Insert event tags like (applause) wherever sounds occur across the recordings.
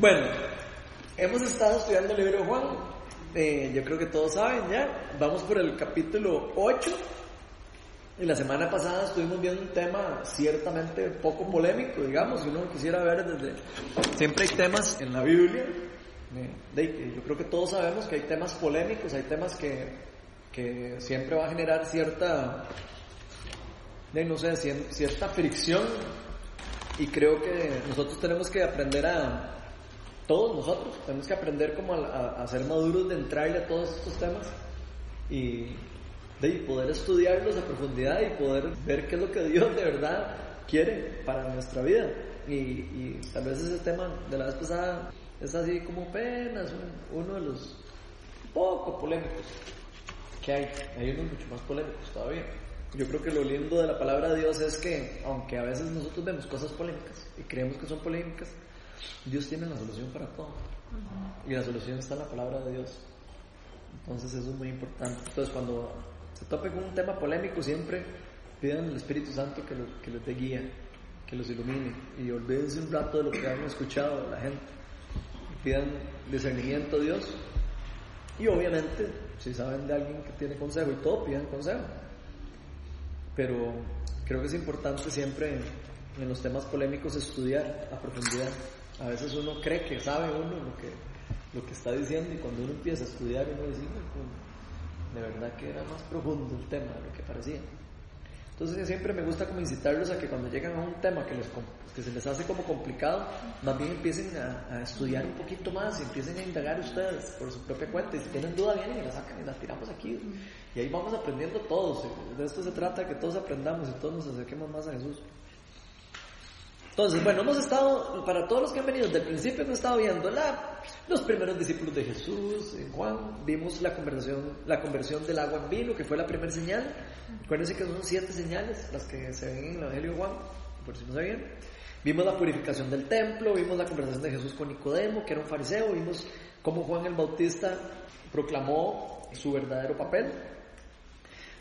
Bueno, hemos estado estudiando el libro de Juan. Eh, yo creo que todos saben ya. Vamos por el capítulo 8. Y la semana pasada estuvimos viendo un tema ciertamente poco polémico, digamos, si uno quisiera ver desde... Siempre hay temas en la Biblia. eh, de yo creo que todos sabemos que hay temas polémicos, hay temas que, que siempre va a generar cierta, no sé, cierta fricción. Y creo que nosotros tenemos que aprender a, todos nosotros, tenemos que aprender como a, a- a ser maduros de entrarle a todos estos temas y de y poder estudiarlos a profundidad y poder ver qué es lo que Dios de verdad quiere para nuestra vida. Y, y tal vez ese tema de la vez pasada es así como apenas un- uno de los poco polémicos que hay. Hay unos mucho más polémicos todavía. Yo creo que lo lindo de la palabra de Dios es que, aunque a veces nosotros vemos cosas polémicas y creemos que son polémicas, Dios tiene la solución para todo. Y la solución está en la palabra de Dios. Entonces eso es muy importante. Entonces cuando se tope con un tema polémico, siempre pidan al Espíritu Santo que, que les dé guía, que los ilumine. Y olvídense un rato de lo que han escuchado la gente. Pidan discernimiento a Dios. Y obviamente, si saben de alguien que tiene consejo y todo, pidan consejo. Pero creo que es importante siempre en los temas polémicos estudiar a profundidad. A veces uno cree que sabe uno lo que, lo que está diciendo y cuando uno empieza a estudiar uno dice, "Hijo, pues, de verdad que era más profundo el tema de lo que parecía. Entonces siempre me gusta como incitarlos a que cuando llegan a un tema que, les, que se les hace como complicado, más bien empiecen a, a estudiar un poquito más y empiecen a indagar ustedes por su propia cuenta. Y si tienen duda, vienen y la sacan y la tiramos aquí. Y ahí vamos aprendiendo todos. De esto se trata, que todos aprendamos y todos nos acerquemos más a Jesús. Entonces, bueno, hemos estado, para todos los que han venido desde el principio, hemos estado viendo la, los primeros discípulos de Jesús, en Juan, vimos la conversación, la conversión del agua en vino, que fue la primera señal. Acuérdense que son siete señales las que se ven en el Evangelio de Juan, por si no sabían. Vimos la purificación del templo, vimos la conversación de Jesús con Nicodemo, que era un fariseo, vimos cómo Juan el Bautista proclamó su verdadero papel.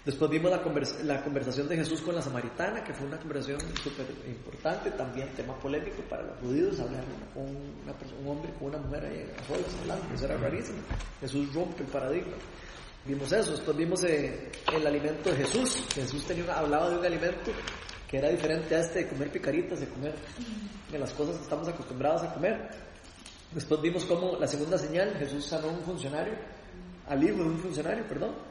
Después vimos la, convers- la conversación de Jesús con la samaritana, que fue una conversación súper importante, también tema polémico para los judíos, hablar con un hombre con una mujer ahí a solas hablando, eso era rarísimo. Jesús rompe el paradigma. Vimos eso, después vimos eh, el alimento de Jesús, Jesús tenía hablaba de un alimento que era diferente a este de comer picaritas, de comer de las cosas que estamos acostumbrados a comer. Después vimos cómo la segunda señal, Jesús sanó a un funcionario, al hijo de un funcionario, perdón.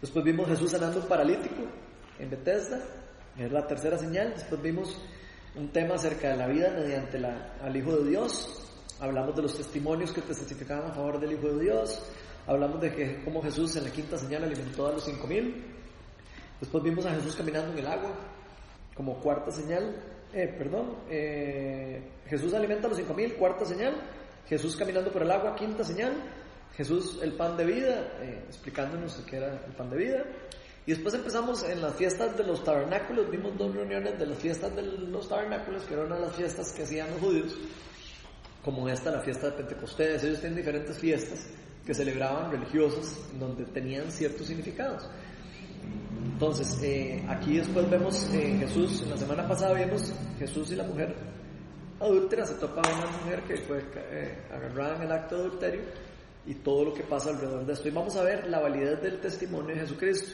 Después vimos Jesús sanando un paralítico en Bethesda, es la tercera señal. Después vimos un tema acerca de la vida mediante la, al Hijo de Dios. Hablamos de los testimonios que testificaban a favor del Hijo de Dios. Hablamos de que cómo Jesús en la quinta señal alimentó a los cinco mil. Después vimos a Jesús caminando en el agua como cuarta señal. Eh, perdón, eh, Jesús alimenta a los cinco mil, cuarta señal. Jesús caminando por el agua, quinta señal. Jesús el pan de vida, eh, explicándonos qué era el pan de vida. Y después empezamos en las fiestas de los tabernáculos, vimos dos reuniones de las fiestas de los tabernáculos, que era una de las fiestas que hacían los judíos, como esta, la fiesta de Pentecostés. Ellos tienen diferentes fiestas que celebraban religiosas, donde tenían ciertos significados. Entonces, eh, aquí después vemos eh, Jesús, en la semana pasada vimos Jesús y la mujer adúltera, se topa una mujer que fue eh, agarrada en el acto de adulterio y todo lo que pasa alrededor de esto. Y vamos a ver la validez del testimonio de Jesucristo.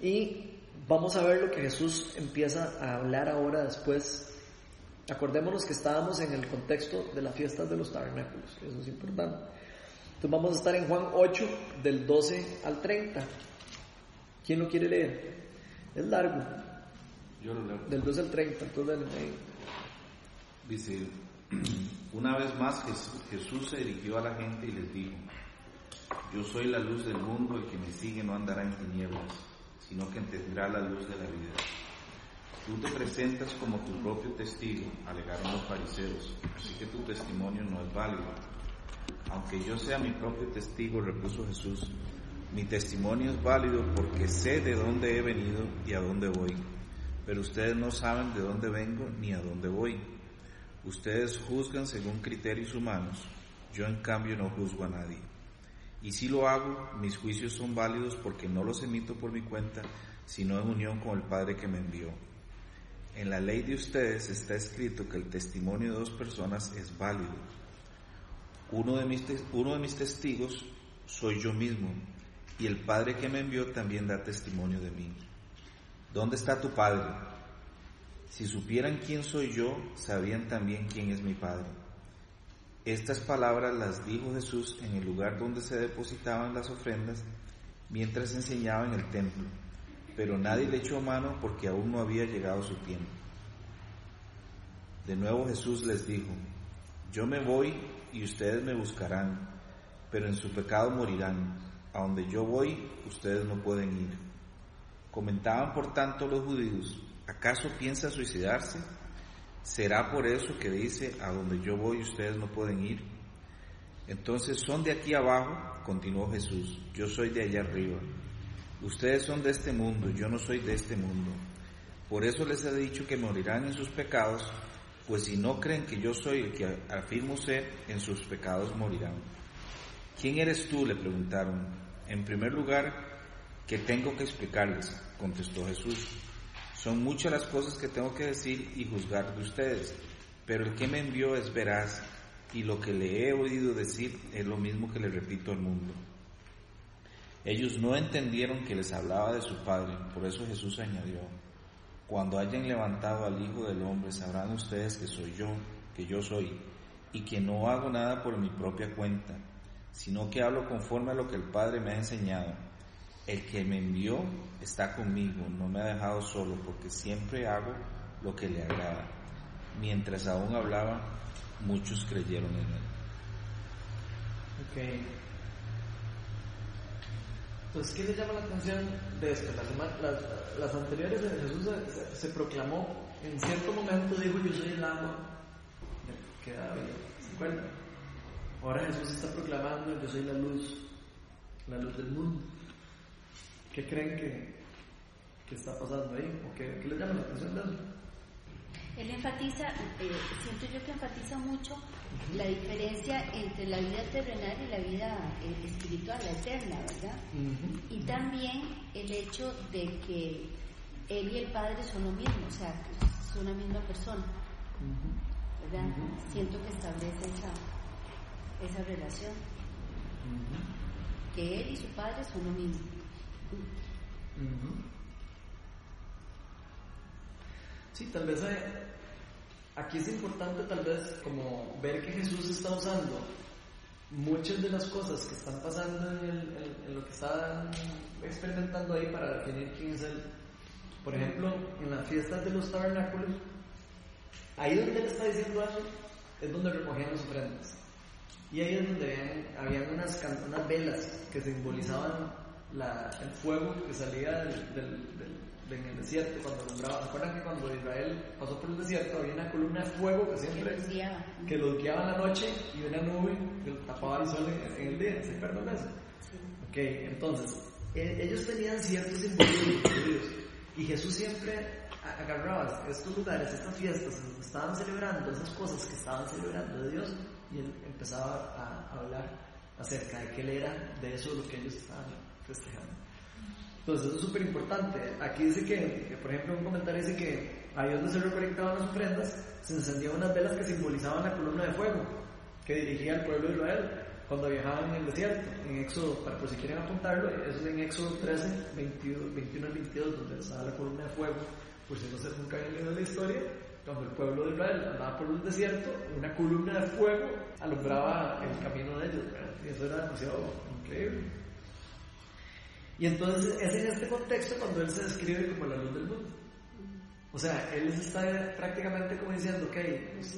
Y vamos a ver lo que Jesús empieza a hablar ahora después. Acordémonos que estábamos en el contexto de las fiestas de los tabernáculos, eso es importante. Entonces vamos a estar en Juan 8, del 12 al 30. ¿Quién lo quiere leer? Es largo, Yo lo leo. del 12 al 30, entonces. Dice, (clears throat) una vez más Jes- Jesús se dirigió a la gente y les dijo, yo soy la luz del mundo, el que me sigue no andará en tinieblas, sino que tendrá la luz de la vida. Tú te presentas como tu propio testigo, alegaron los fariseos, así que tu testimonio no es válido. Aunque yo sea mi propio testigo, repuso Jesús, mi testimonio es válido porque sé de dónde he venido y a dónde voy, pero ustedes no saben de dónde vengo ni a dónde voy. Ustedes juzgan según criterios humanos, yo en cambio no juzgo a nadie. Y si lo hago, mis juicios son válidos porque no los emito por mi cuenta, sino en unión con el Padre que me envió. En la ley de ustedes está escrito que el testimonio de dos personas es válido. Uno de, mis, testigos soy yo mismo, y el Padre que me envió también da testimonio de mí. ¿Dónde está tu Padre? Si supieran quién soy yo, sabrían también quién es mi Padre. Estas palabras las dijo Jesús en el lugar donde se depositaban las ofrendas mientras enseñaba en el templo, pero nadie le echó mano porque aún no había llegado su tiempo. De nuevo Jesús les dijo, yo me voy y ustedes me buscarán, pero en su pecado morirán. A donde yo voy, ustedes no pueden ir. Comentaban por tanto los judíos, ¿acaso piensa suicidarse? ¿Será por eso que dice, a donde yo voy ustedes no pueden ir? Entonces son de aquí abajo, continuó Jesús, yo soy de allá arriba. Ustedes son de este mundo, yo no soy de este mundo. Por eso les he dicho que morirán en sus pecados, pues si no creen que yo soy el que afirmo ser, en sus pecados morirán. ¿Quién eres tú? le preguntaron. En primer lugar, ¿qué tengo que explicarles? contestó Jesús. Son muchas las cosas que tengo que decir y juzgar de ustedes, pero el que me envió es veraz y lo que le he oído decir es lo mismo que le repito al mundo. Ellos no entendieron que les hablaba de su Padre, por eso Jesús añadió, cuando hayan levantado al Hijo del Hombre sabrán ustedes que soy yo, que yo soy, y que no hago nada por mi propia cuenta, sino que hablo conforme a lo que el Padre me ha enseñado el que me envió está conmigo, no me ha dejado solo, porque siempre hago lo que le agrada. Mientras aún hablaba, muchos creyeron en él. Ok. Entonces, ¿qué le llama la atención de esto? Las, las, anteriores Jesús se, proclamó, en cierto momento dijo, yo soy el amo que da vida. Ahora Jesús está proclamando, yo soy la luz, la luz del mundo. ¿Qué creen que, está pasando ahí? ¿O qué, les llama la atención de eso? Él enfatiza, eh, siento yo que enfatiza mucho la diferencia entre la vida terrenal y la vida eh, espiritual, la eterna, ¿verdad? Y también el hecho de que él y el Padre son lo mismo, o sea, son la misma persona, ¿verdad? Siento que establece esa, esa relación, que él y su Padre son lo mismo. Sí, tal vez eh, aquí es importante tal vez como ver que Jesús está usando muchas de las cosas que están pasando en, lo que están experimentando ahí para definir quién es Él. Por ejemplo, en las fiestas de los tabernáculos, ahí donde Él está diciendo eso, es donde recogían las ofrendas. Y ahí es donde habían, unas, unas velas que simbolizaban el fuego que salía del, del, en el desierto cuando nombraba. acuerdan que cuando Israel pasó por el desierto había una columna de fuego que siempre que los guiaba en la noche y una nube que tapaba el sol en, el día? ¿Se acuerdan de eso? Ok, entonces, e, ellos tenían ciertos simbolismos y Jesús siempre agarraba estos lugares, estas fiestas, estaban celebrando esas cosas que estaban celebrando de Dios y él empezaba a hablar acerca de qué él era, de eso lo que ellos estaban Entonces eso es súper importante. Aquí dice que, por ejemplo, un comentario dice que ahí donde se recolectaban las ofrendas, se encendían unas velas que simbolizaban la columna de fuego que dirigía al pueblo de Israel cuando viajaban en el desierto. En Éxodo, para por si quieren apuntarlo, eso es en Éxodo 13, 21, al 22, donde estaba la columna de fuego. Por si no se nunca habían leído la historia, cuando el pueblo de Israel andaba por un desierto, una columna de fuego alumbraba el camino de ellos. Y eso era demasiado increíble. Y entonces es en este contexto cuando él se describe como la luz del mundo. O sea, él está prácticamente como diciendo, ok,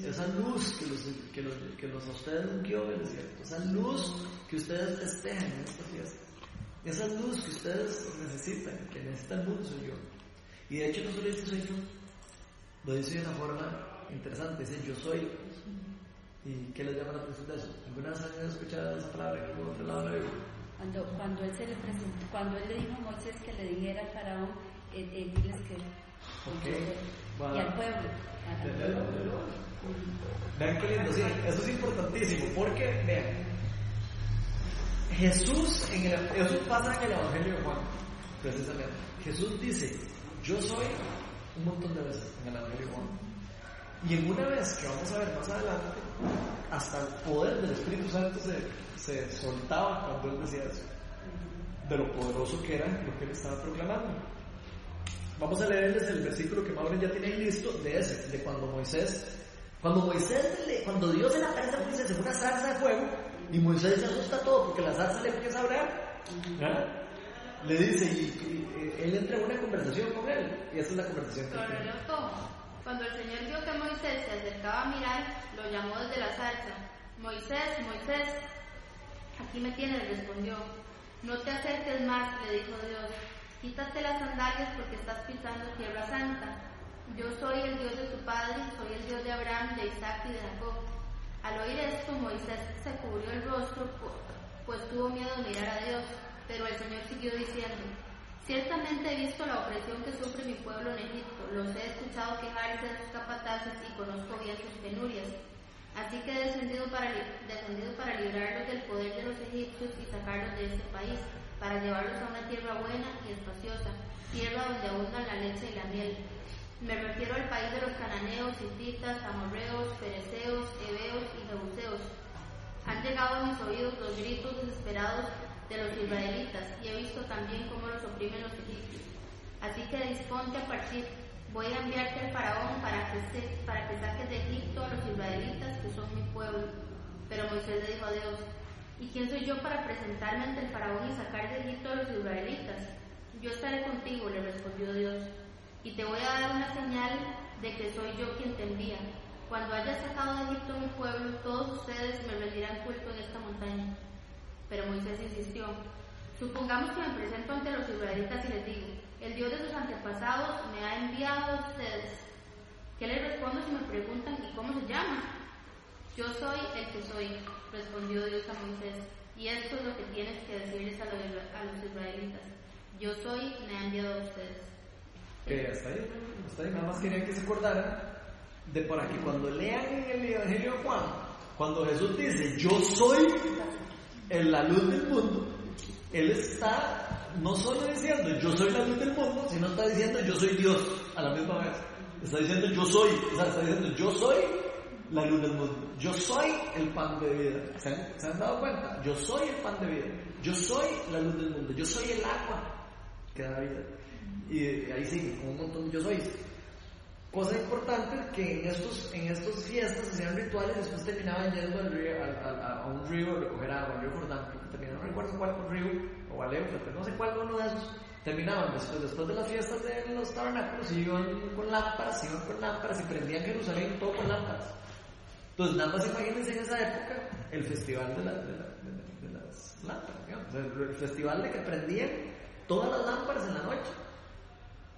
esa luz que los, que los, que los a ustedes ungió es cierto, esa luz que ustedes festejan en esta fiesta, esa luz que ustedes necesitan, que necesita el mundo soy yo. Y de hecho no solo dice soy yo, lo dice de una forma interesante, dice yo soy. ¿Y qué les llama la atención de eso? ¿Alguna vez han escuchado esa palabra que por otro lado? Cuando, cuando, él se le presentó, cuando él le dijo a Moisés que le dijera al faraón, él, él diles que. Y al pueblo. Vean qué lindo, sí, eso es importantísimo, porque, vean, Jesús, en el, eso pasa en el Evangelio de Juan, precisamente. Jesús dice, yo soy un montón de veces en el Evangelio de Juan. Y en una vez que vamos a ver más adelante, hasta el poder del Espíritu Santo se, se soltaba cuando él decía eso, de lo poderoso que era lo que él estaba proclamando. Vamos a leerles el versículo que Mauro ya tiene listo de ese, de cuando Moisés, cuando Moisés, cuando Dios se le aparece a Moisés en una zarza de fuego y Moisés se asusta todo porque la zarza le empieza a hablar, le dice, y, él entra en una conversación con él, y esa es la conversación que Cuando el Señor vio que Moisés se acercaba a mirar, lo llamó desde la zarza. Moisés, Moisés, aquí me tienes, respondió. No te acerques más, le dijo Dios. Quítate las sandalias porque estás pisando tierra santa. Yo soy el Dios de tu padre, soy el Dios de Abraham, de Isaac y de Jacob. Al oír esto, Moisés se cubrió el rostro, pues tuvo miedo de mirar a Dios. Pero el Señor siguió diciendo, Ciertamente he visto la opresión que sufre mi pueblo en Egipto, los he escuchado quejarse de sus capataces y conozco bien sus penurias. Así que descendido para, descendido para librarlos del poder de los egipcios y sacarlos de este país, para llevarlos a una tierra buena y espaciosa, tierra donde abundan la leche y la miel. Me refiero al país de los cananeos, hititas, amorreos, fereceos, heveos y jebuseos. Han llegado a mis oídos los gritos desesperados de los israelitas y he visto también cómo los oprimen los egipcios. Así que disponte a partir. Voy a enviarte al faraón para que, se, para que saques de Egipto a los israelitas que son mi pueblo. Pero Moisés le dijo a Dios, ¿y quién soy yo para presentarme ante el faraón y sacar de Egipto a los israelitas? Yo estaré contigo, le respondió Dios, y te voy a dar una señal de que soy yo quien te envía. Cuando hayas sacado de Egipto mi pueblo, todos ustedes me rendirán culto en esta montaña. Pero Moisés insistió, supongamos que me presento ante los israelitas y les digo, el Dios de sus antepasados me ha enviado a ustedes. ¿Qué les respondo si me preguntan y cómo se llama? Yo soy el que soy, respondió Dios a Moisés, y esto es lo que tienes que decirles a los, israelitas. Yo soy, me ha enviado a ustedes. Que hasta ahí, hasta ahí, nada más quería que se acordaran de para que cuando lean en el Evangelio de Juan, cuando Jesús dice, yo soy en la luz del mundo, Él está no solo diciendo yo soy la luz del mundo, sino está diciendo yo soy Dios a la misma vez. Está diciendo yo soy, o sea, está diciendo yo soy la luz del mundo. Yo soy el pan de vida. ¿Se han, dado cuenta? Yo soy el pan de vida. Yo soy la luz del mundo. Yo soy el agua que da vida. Y ahí sigue, con un montón de yo soy. Cosa importante que en estos, en estos fiestas hacían rituales, después terminaban yendo al río, a, un río a recoger agua, al río Jordán, terminaron, no recuerdo cuál río, o al pero no sé cuál uno de esos, terminaban después, después de las fiestas de los tabernáculos, y iban con lámparas, iban con lámparas y prendían Jerusalén todo con lámparas. Entonces, nada más imagínense en esa época el festival de, las lámparas, el festival de que prendían todas las lámparas en la noche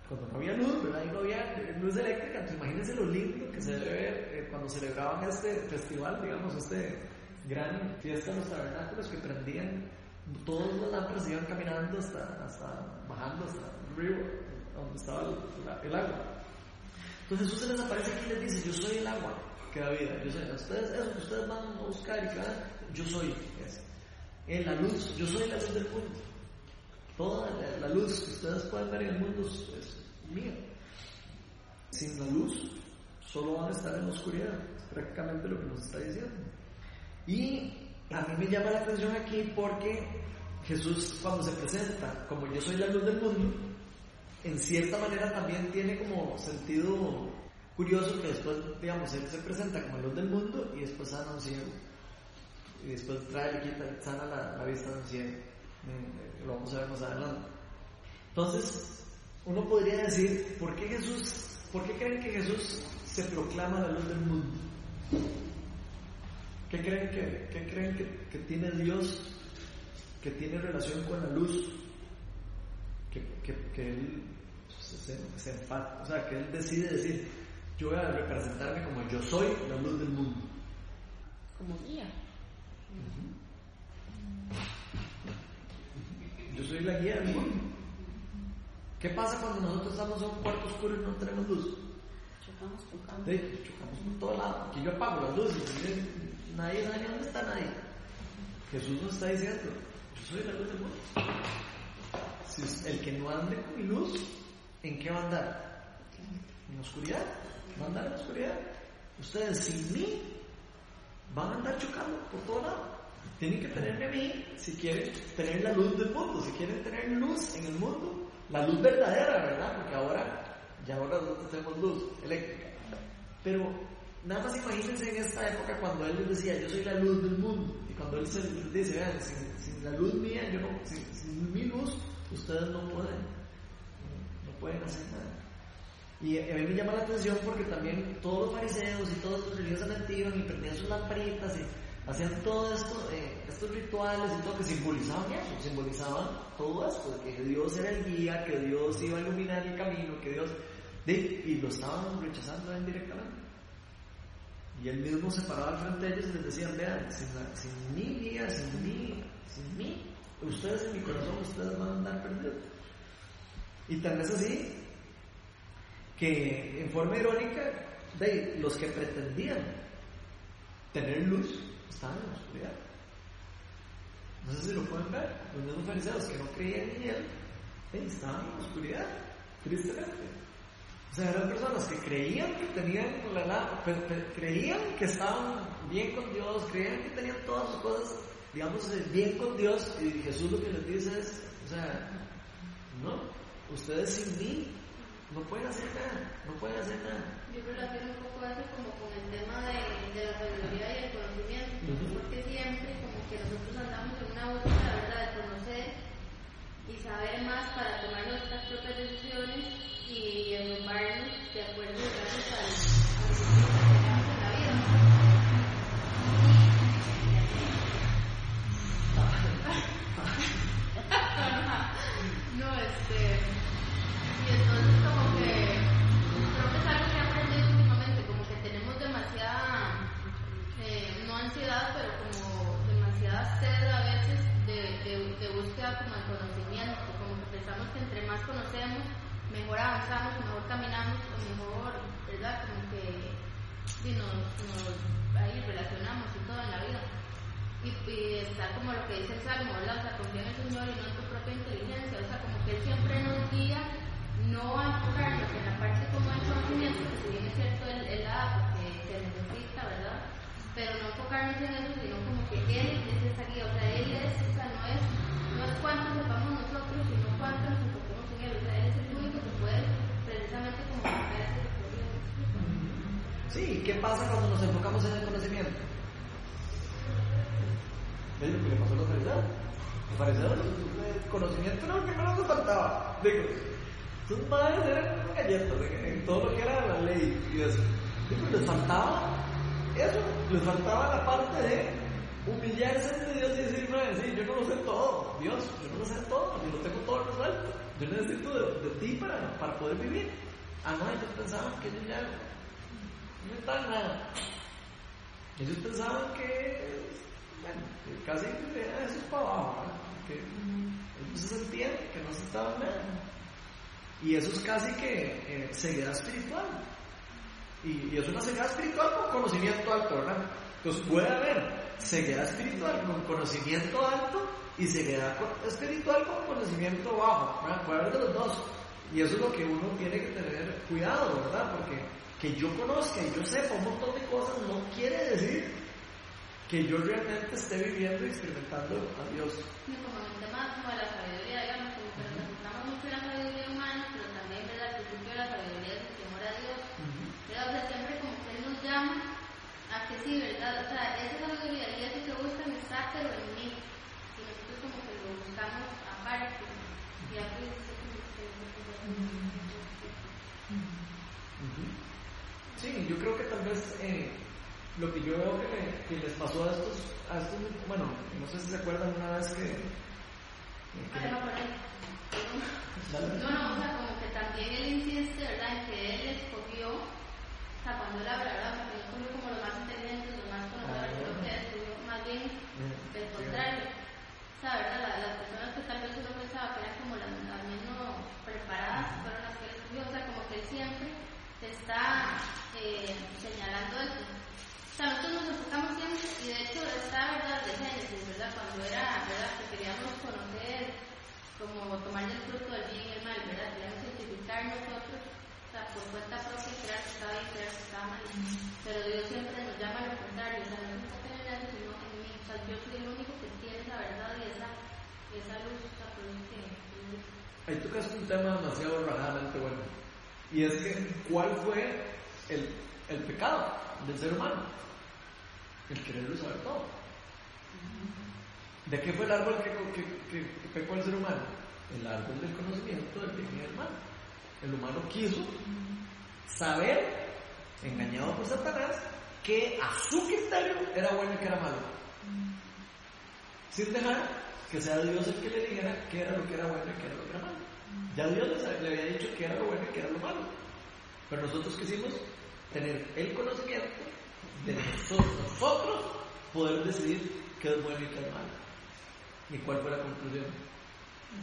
cuando no había luz, ¿verdad? Y no había luz eléctrica, entonces imagínense lo lindo que se debe ver eh, cuando celebraban este festival, digamos, este gran fiesta de los tabernáculos que prendían todas las lámparas iban caminando hasta, hasta bajando hasta el río donde estaba el, agua. Entonces Jesús se les aparece aquí y les dice, yo soy el agua que da vida. Yo soy, ustedes, eso que ustedes van a buscar y que yo soy En la luz, yo soy la luz del mundo. Toda la, luz que ustedes pueden ver en el mundo es, mía. Sin la luz, solo van a estar en la oscuridad. Es prácticamente lo que nos está diciendo. Y a mí me llama la atención aquí porque Jesús cuando se presenta como yo soy la luz del mundo, en cierta manera también tiene como sentido curioso que después, digamos, él se presenta como luz del mundo y después sana un ciego. Y después trae, le quita, sana la, vista de un ciego. Lo vamos a ver más adelante. Entonces, uno podría decir, ¿por qué Jesús, por qué creen que Jesús se proclama la luz del mundo? ¿Qué creen que, qué creen que, tiene Dios que tiene relación con la luz? Que, que Él se, se, o sea, que Él decide decir, yo voy a representarme como yo soy la luz del mundo. Como guía. Yo soy la guía del mundo. ¿Qué pasa cuando nosotros estamos en un cuarto oscuro y no tenemos luz? Chocamos con Sí, chocamos por todo lado. Aquí yo apago las luces. Nadie, nadie, ¿dónde está nadie? Jesús nos está diciendo, yo soy la luz del mundo. Si el que no ande con mi luz, ¿en qué va a andar? En la oscuridad. Va a andar en la oscuridad. Ustedes sin mí van a andar chocando por todo lado. Tienen que tenerme a mí si quieren tener la luz del mundo, si quieren tener luz en el mundo, la luz verdadera, ¿verdad? Porque ahora, ya ahora no tenemos luz eléctrica. Pero nada más imagínense en esta época cuando él les decía, yo soy la luz del mundo. Y cuando él les dice, vean, sin, la luz mía, yo no, sin, sin mi luz, ustedes no pueden, no pueden hacer nada. Y a mí me llama la atención porque también todos los fariseos y todos los religiosos antiguos y prendían sus lamparitas y hacían todo esto, eh, estos rituales y todo que simbolizaban eso, simbolizaban todo esto, que Dios era el guía, que Dios iba a iluminar el camino, que Dios... y lo estaban rechazando indirectamente. Y él mismo se paraba al frente de ellos y les decía, vean, sin, mi guía, sin mí, sin mí, ustedes en mi corazón, ustedes van a andar perdidos. Y tal vez así que en forma irónica, los que pretendían tener luz estaban en la oscuridad. No sé si lo pueden ver. Los mismos fariseos que no creían en él estaban en la oscuridad, tristemente. O sea, eran personas que creían que tenían la, creían que estaban bien con Dios, creían que tenían todas sus cosas, digamos, bien con Dios, y Jesús lo que les dice es, o sea, no, ustedes sin mí no pueden hacer nada, no pueden hacer nada. Yo relaciono un poco eso como con el tema de, de la sabiduría y el conocimiento, porque siempre como que nosotros andamos en una búsqueda, ¿verdad?, de Y eso es casi que eh, ceguera espiritual. Y, es una ceguera espiritual con conocimiento alto, ¿verdad? Entonces puede haber ceguera espiritual con conocimiento alto y ceguera espiritual con conocimiento bajo, ¿verdad? Puede haber de los dos. Y eso es lo que uno tiene que tener cuidado, ¿verdad? Porque que yo conozca y yo sepa un montón de cosas no quiere decir que yo realmente esté viviendo y experimentando a Dios. como tema la sabiduría, digamos, como que nos enfocamos mucho en la sabiduría humana, pero también, ¿verdad? El principio de la sabiduría es el temor a Dios. ¿verdad? O sea, siempre como que Él nos llama a que sí, ¿verdad? O sea, esa sabiduría y eso que buscan está, pero en mí. Y nosotros como que lo buscamos aparte. Y a veces Sí, yo creo que tal vez eh, lo que yo veo que, que, les pasó a estos, a estos, bueno, no sé si se acuerdan una vez que... que no, no, no, o sea, como que también él insiste, ¿verdad?, en que él escogió, o sea, cuando él habla, ¿verdad?, porque él escogió como los más inteligentes, los más conocedores, creo que escogió más bien el contrario. O sea, ¿verdad?, las, personas que tal vez uno pensaba que eran como las, las menos preparadas fueron las que él escogió, o sea, como que él siempre está eh. O sea, nosotros nos enfocamos siempre, y de hecho está verdad de Génesis, ¿verdad? Cuando era, ¿verdad? Que queríamos conocer, como tomar el fruto del bien y el mal, ¿verdad? Queríamos identificar nosotros. O sea, por cuenta propia crear que estaba bien, crear que estaba mal. Pero Dios siempre nos llama a lo contrario, o sea, no enfoca en eso, sino en mí. O sea, yo soy el único que tiene esa verdad y esa, esa luz, o sea, por que... Ahí tocas un tema demasiado rajadamente bueno. Y es que, ¿cuál fue el, el pecado del ser humano? El quererlo saber todo. ¿De qué fue el árbol que, que, que, pecó el ser humano? El árbol del conocimiento del bien y del mal. El humano quiso saber, engañado por Satanás, que a su criterio era bueno y que era malo. Sin dejar que sea Dios el que le dijera qué era lo que era bueno y qué era lo que era malo. Ya Dios le, le había dicho qué era lo bueno y qué era lo malo. Pero nosotros quisimos tener el conocimiento de nosotros, nosotros poder decidir qué es bueno y qué es malo. ¿Y cuál fue la conclusión?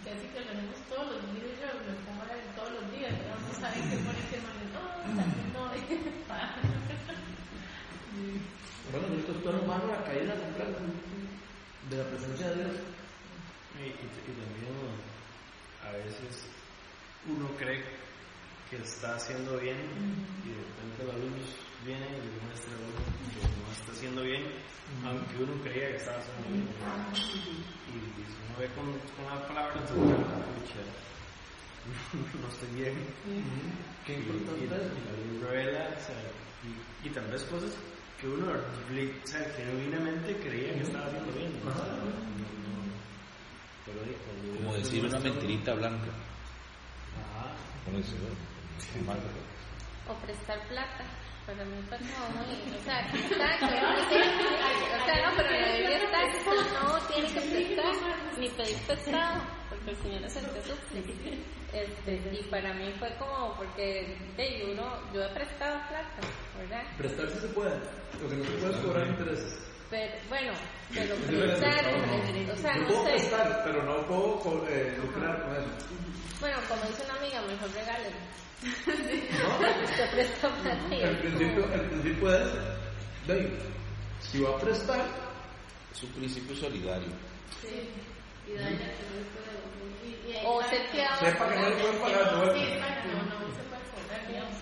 Casi que lo tenemos todos los días, yo lo estamos hablando todos los días, pero no saben qué pone qué malo. No, también no, (laughs) Bueno, nosotros todo humano la caída completa de la presencia de Dios. Y, y, y también a veces uno cree que está haciendo bien y de repente la luz viene y le muestra a uno que no está haciendo bien, aunque uno creía que estaba haciendo bien. Y, y si uno ve con, con la palabra, entonces, (laughs) no estoy bien. Qué Y, y, importante y la luz revela, o sea, y, y tal vez cosas que uno o sea, genuinamente creía que estaba haciendo bien. ¿no? O sea, no- no- pero Como decir una mentirita blanca. Ajá. Como decir, mal. O prestar plata. Para mí fue como muy. O sea, aquí está, que no O sea, no, pero la Biblia está no tiene que prestar ni pedir prestado, porque el Señor es el que suple. Este, y para mí fue como, porque de uno, yo he prestado plata, ¿verdad? Prestar si se puede, lo que no se puede es cobrar intereses. Pero, bueno, pero prestar, no, o sea, no puedo sé. prestar, pero no puedo co- eh, lucrar con eso. Bueno, como dice una amiga, mejor regalen. ¿No? Presta es principio, como- el principio es, de, si va a prestar, Es un principio solidario. Sí, y daña que no se puede y- y ahí O ser fiador. sepa que no le pueden pagar Sí, no, no se puede.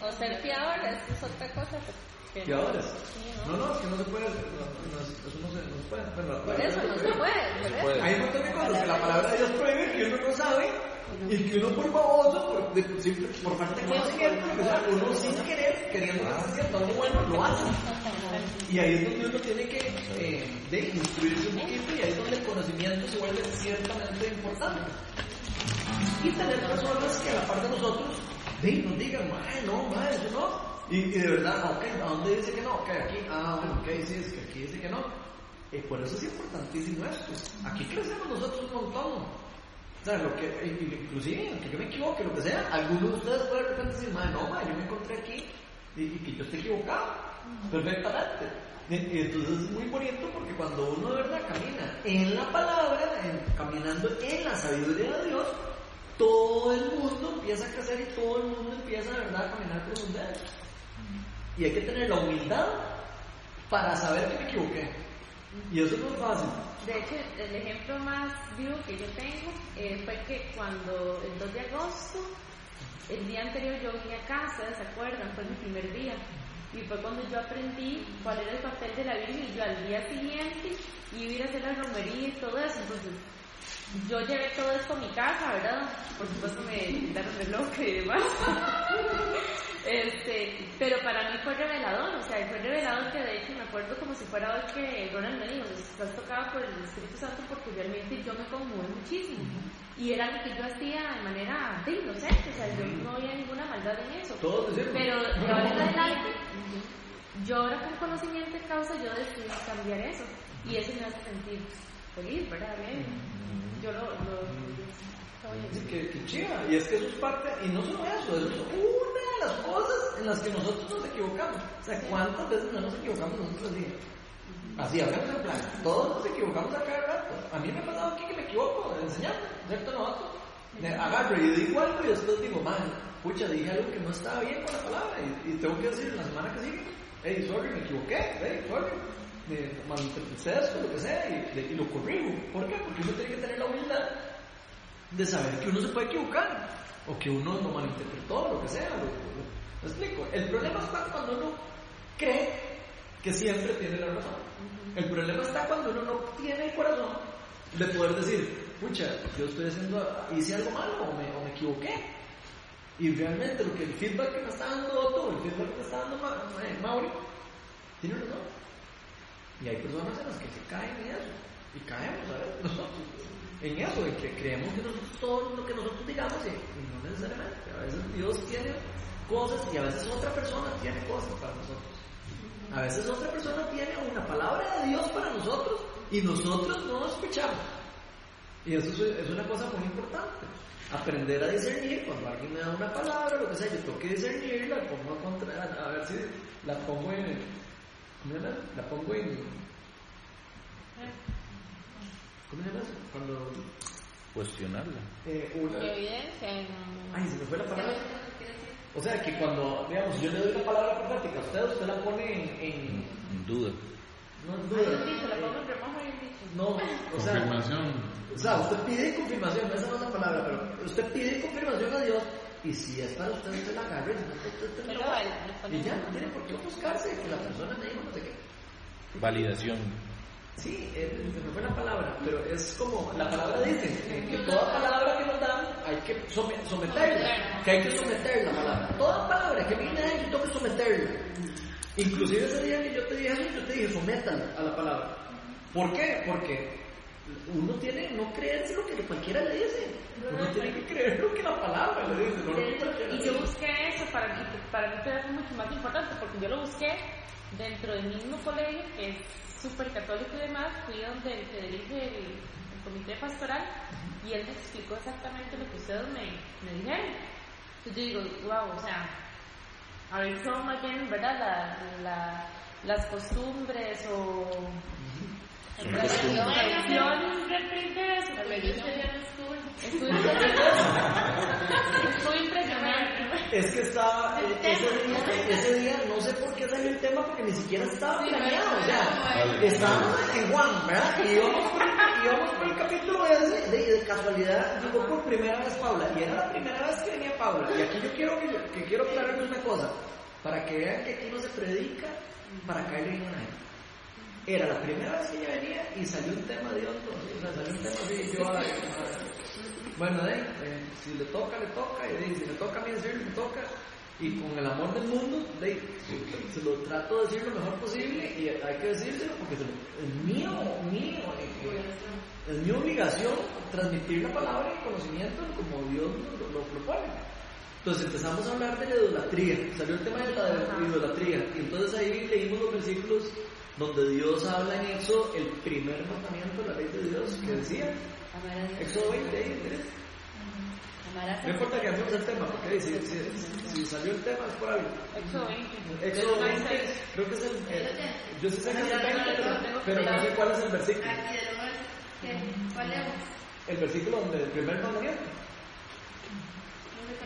O ser fiador, eso es otra cosa. pues, que fiadores. Sí, No, no, es que no se puede, no, no, eso no se, no se puede. Por eso no se puede. No por se eso. puede. Hay un montón de cosas que la palabra de Dios prohíbe que uno no sabe y que uno por baboso, por, de- por falta de conocimiento, o sea, uno sin querer, queriendo que esté haciendo algo bueno, lo hace. Y ahí es donde uno tiene que eh, de instruirse un poquito y ahí es donde el conocimiento se vuelve ciertamente importante. Y tener personas que a la par de nosotros de, nos digan, mae, no, mae, eso no. Y, y de verdad, ok, ¿a dónde dice que no? Ok, aquí, ah, bueno, ok, sí, es que aquí dice que no. Eh, por eso es importantísimo esto. Aquí crecemos nosotros un montón. O sea, lo que, inclusive, aunque yo me equivoque, lo que sea, algunos de ustedes pueden de repente decir, no, yo me encontré aquí y, y que yo esté equivocado. Perfectamente. Y, y entonces es muy bonito porque cuando uno de verdad camina en la palabra, en- caminando en la sabiduría de Dios, todo el mundo empieza a crecer y todo el mundo empieza de verdad a caminar con un dedo. Y hay que tener la humildad para saber que me equivoqué. Y eso no es fácil. De hecho, el ejemplo más vivo que yo tengo eh, fue que cuando el 2 de agosto, el día anterior yo vine a casa, ¿se acuerdan? Fue mi primer día. Y fue cuando yo aprendí cuál era el papel de la Biblia y yo al día siguiente iba a a hacer la romería y todo eso. Entonces, yo llevé todo esto a mi casa, ¿verdad? Por supuesto me quitaron el reloj y demás. (laughs) Este, pero para mí fue revelador, o sea, fue revelador que de hecho me acuerdo como si fuera hoy que Ronald me dijo, estás tocado por el Espíritu Santo porque realmente yo me conmoví muchísimo. Y era algo que yo hacía de manera de inocente, o sea, yo no veía ninguna maldad en eso. Decimos. Pero de ahora en adelante, yo ahora con conocimiento de causa, yo decidí cambiar eso. Y eso me hace sentir feliz, ¿verdad? Bien. Yo lo... lo, Así que, que chiva. Y es que eso es parte, y no solo eso, eso es una de las cosas en las que nosotros nos equivocamos. O sea, ¿cuántas veces no nos equivocamos nosotros día? Así, hablamos en plan, todos nos equivocamos a cada rato. A mí me ha pasado aquí que me equivoco enseñando, ¿cierto? Novato. Me agarro y digo algo y después digo, man, pucha, dije algo que no estaba bien con la palabra y, y tengo que decir la semana que sigue, hey, sorry, me equivoqué, hey, sorry, me malinterpreté esto, lo que sea, y, y lo corrijo. ¿Por qué? Porque uno tiene que tener la humildad de saber que uno se puede equivocar, o que uno lo malinterpretó, lo que sea. lo- lo- ¿Me explico? El problema está cuando uno cree que siempre tiene la razón. El problema está cuando uno no tiene el corazón de poder decir, pucha, yo estoy haciendo, hice algo malo o me, o me equivoqué. Y realmente lo que el feedback que me está dando Otto, el feedback que me está dando Ma- Ma- Mauri, tiene razón. Y hay personas en las que se caen en eso. Y caemos, ¿sabes? Nosotros. (laughs) En eso, en que creemos que nosotros todo lo que nosotros digamos, y, y no necesariamente. A veces Dios tiene cosas y a veces otra persona tiene cosas para nosotros. A veces otra persona tiene una palabra de Dios para nosotros y nosotros no lo escuchamos. Y eso es, es una cosa muy importante. Aprender a discernir cuando alguien me da una palabra, lo que sea, yo tengo que discernirla, pongo a, contra, a ver si la pongo en. ¿Cómo se llama? La pongo en. ¿Cómo se llama eso? Cuando. Cuestionarla. eh, una- evidencia en... Ay, se me fue la palabra. O sea, que cuando, digamos, yo le doy la palabra profética a usted, usted la pone en. en En duda. no un duda. dicho, la pongo en remojo y. No, o sea. Confirmación. O sea, usted pide confirmación, esa no es la palabra, pero usted pide confirmación a Dios y si es para usted, usted la no, usted, la- pone- Y ya, no tiene por qué buscarse que la persona me dijo no sé qué. Validación. Sí, eh, se me fue la palabra, pero es como la palabra dice que toda palabra que nos dan hay que some- someterla, que hay que someter la palabra. Toda palabra que viene de ahí, yo tengo que someterla. Inclusive ese día que yo te dije eso, yo te dije sométala a la palabra. ¿Por qué? Porque uno tiene que no creerse lo que cualquiera le dice. Uno tiene que creer lo que la palabra le dice, no lo que cualquiera Y yo busqué eso para mí, para mí es mucho más importante, porque yo lo busqué dentro del mismo colegio, que es súper católico y demás, fui donde el que dirige el, el comité pastoral, y él me explicó exactamente lo que ustedes me, me dijeron. Entonces yo digo, wow, o sea, a ver, son más bien, ¿verdad? La, la, las costumbres o... Estuvo. Impresionante. Es que estaba, eh, ese día, ese día, no sé por qué salió el tema, porque ni siquiera estaba planeado, o sea, estábamos en Juan, ¿verdad? Y íbamos por, íbamos por el capítulo ese, de, de casualidad, llegó por primera vez Paula, y era la primera vez que venía Paula, y aquí yo quiero, que, que quiero aclararles una cosa, para que vean que aquí no se predica para caerle en una gente. Era la primera vez que ella venía y salió un tema de otro, salió un tema así, yo, ay, bueno, de, eh, si le toca, le toca, y de, si me toca a mí decirlo, me toca, y con el amor del mundo, de, se lo trato de decir lo mejor posible, y hay que decírselo porque se lo- es mío, mío, es mi obligación transmitir la palabra y el conocimiento como Dios lo, lo propone. Entonces empezamos a hablar de la idolatría, salió el tema de la idolatría, y entonces ahí leímos los versículos donde Dios habla en eso, el primer mandamiento de la ley de Dios, que decía. Éxodo 20, ahí, ¿ves? Amarás a No importa que hacemos el tema, porque si, si- si salió el tema es por algo. Éxodo 20. Éxodo Del 20, 96. creo que es el. el- yo sí sé que es el 20, Yo pero, no sé cuál es el versículo. ¿qué? ¿Cuál es? El versículo donde el primer mandamiento.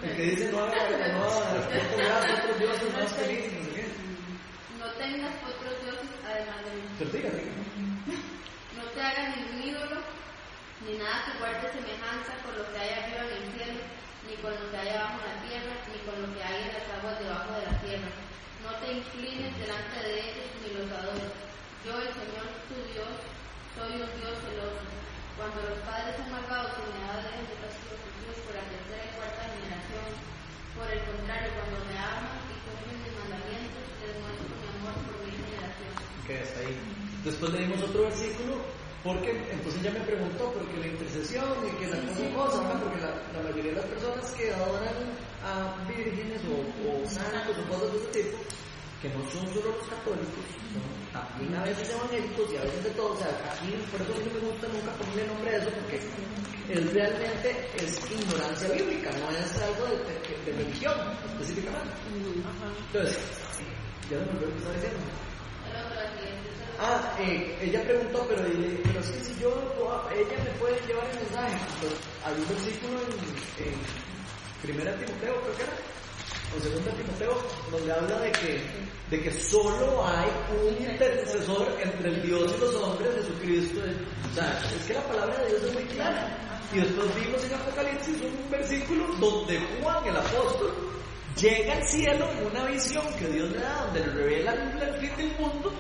El que dice no hagas no no otros dioses más (laughs) qué. No tengas otros dioses además de mí. Pero dígame. No te hagas ningún ídolo, ni nada que guarde semejanza con lo que hay arriba en el cielo, ni con lo que hay abajo en la tierra, ni con lo que hay en las aguas debajo de la tierra. No te inclines delante de ellos ni los adores. Yo, el Señor tu Dios, soy un Dios celoso. Cuando los padres son malvados y me dejen de sus por la tercera y cuarta generación, por el contrario, cuando me aman y cumplen mis mandamientos, les muestro mi amor por mi generación. Que ahí. Después leímos otro versículo, porque entonces ella me preguntó, porque la intercesión y que la cosa cosa, porque la, la mayoría de las personas que adoran a vírgenes o, o santos o cosas de ese tipo, que no son solo los católicos, son también a veces evangélicos y a veces de todo, o sea, aquí por eso a no me gusta nunca ponerle nombre a eso, porque es realmente es ignorancia bíblica, no es algo de, de- de religión específicamente. Entonces, ya no me acuerdo qué estaba diciendo. El otro, la siguiente, es el- Ah, eh, ella preguntó, pero, pero es que si yo, ella me puede llevar el mensaje. Entonces, hay un versículo en, en Primera Timoteo, creo que era, o Segunda Timoteo, donde habla de que, de que solo hay un intercesor entre el Dios y los hombres, Jesucristo. O sea, es que la palabra de Dios es muy clara. Y después vimos en Apocalipsis un versículo donde Juan, el apóstol, llega al cielo en una visión que Dios le da, donde le revela el fin del mundo,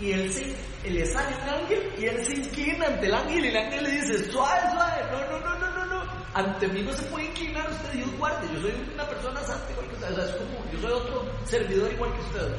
y él, se, le sale un ángel y él se inclina ante el ángel y el ángel le dice, suave, suave, no, no, no, no, no, no, ante mí no se puede inclinar usted, Dios guarde, yo soy una persona santa igual que usted, o sea, es como, yo soy otro servidor igual que usted.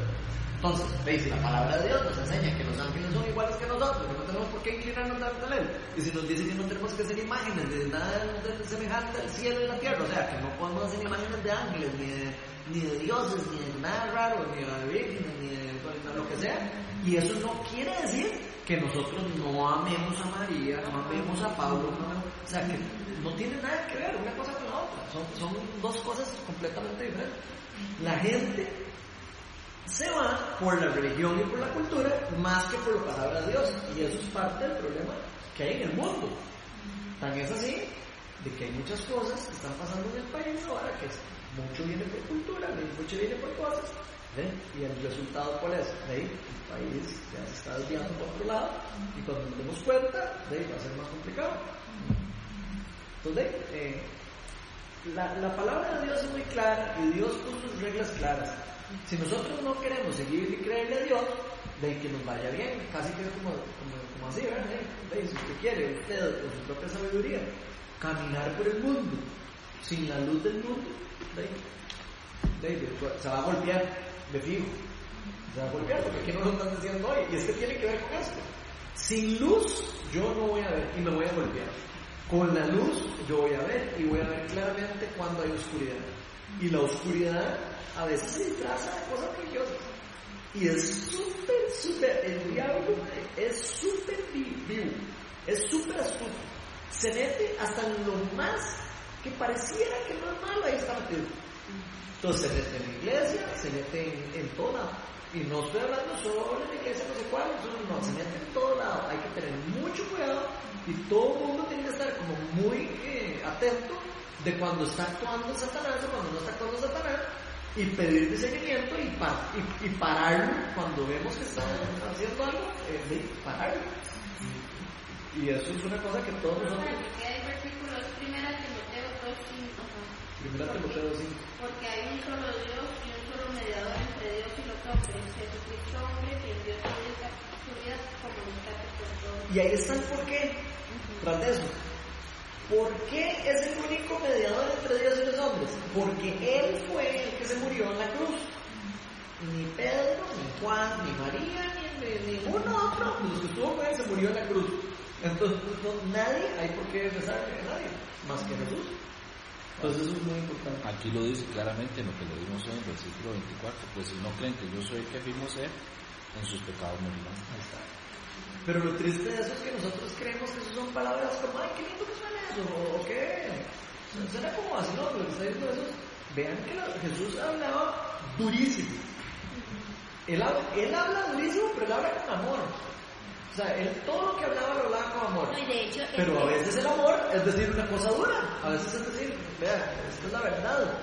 Entonces, veis, la palabra de Dios nos enseña que los ángeles son iguales que nosotros, que no tenemos por qué inclinarnos ante él. Y si nos dice que no tenemos que hacer imágenes de nada semejante al cielo y la tierra, o sea, que no podemos hacer imágenes de ángeles, ni de, ni de dioses, ni de nada raro, ni de vírgenes, ni de lo que sea. Y eso no quiere decir que nosotros no amemos a María, no amemos a Pablo, no, o sea, que no tiene nada que ver una cosa con la otra. Son, son dos cosas completamente diferentes. La gente se va por la religión y por la cultura más que por la palabra de Dios. Y eso es parte del problema que hay en el mundo. Tan es así de que hay muchas cosas que están pasando en el país ahora que mucho viene por cultura, mucho viene por cosas. Y el resultado cuál es? El país ya se está desviando por otro lado y cuando nos demos cuenta, va a ser más complicado. Entonces, eh, la, la palabra de Dios es muy clara y Dios puso sus reglas claras. Si nosotros no queremos seguir y creerle a Dios, de que nos vaya bien, casi que es como, como, así, ¿verdad? De, si usted quiere, usted con su propia sabiduría, caminar por el mundo sin la luz del mundo, de, se va a golpear, Se va a golpear porque aquí no lo están diciendo hoy. Y es que tiene que ver con esto. Sin luz yo no voy a ver y me voy a golpear. Con la luz yo voy a ver y voy a ver claramente cuando hay oscuridad. Y la oscuridad a veces se disfraza de cosas religiosas. Y es súper, súper, el diablo es súper vivo, es súper astuto. Se mete hasta en lo más que pareciera que no es malo, ahí está metido. Entonces se mete en la iglesia, se mete en, en todo lado. Y no estoy hablando solo en la iglesia, no sé cuál, no, se mete en todo lado. Hay que tener mucho cuidado y todo el mundo tiene que estar como muy eh, atento de cuando está actuando Satanás o cuando no está actuando Satanás y pedir discernimiento y, y, pararlo cuando vemos que está haciendo algo, eh, pararlo. Y eso es una cosa que todos nosotros... Porque hay versículos, primera Timoteo 2.5. Primera Timoteo 2.5. Porque hay un solo Dios y un solo mediador entre Dios y los hombres, Jesucristo hombre, que Dios su vida como rescate por todos. Y ahí está el porqué, tras de eso. ¿Por qué es el único mediador entre Dios y los hombres? Porque Él fue el que se murió en la cruz. Ni Pedro, ni Juan, ni María, ni, ningún otro de los que estuvo con Él se murió en la cruz. Entonces, nadie hay por qué rezar a nadie, más que Jesús. Entonces eso es muy importante. Aquí lo dice claramente en lo que le dimos hoy en el versículo 24, pues si no creen que yo soy el que afirmo ser, en sus pecados morirán. Pero lo triste de eso es que nosotros creemos que eso son palabras como, ay, qué lindo que suena eso, o qué. Suena como así, ¿no? Que está diciendo eso. Vean que Jesús hablaba durísimo. Él, él habla durísimo, pero él habla con amor. O sea, él todo lo que hablaba lo hablaba con amor. No, y de hecho, pero a veces el amor es decir una cosa dura. A veces es decir, vea, esto es la verdad.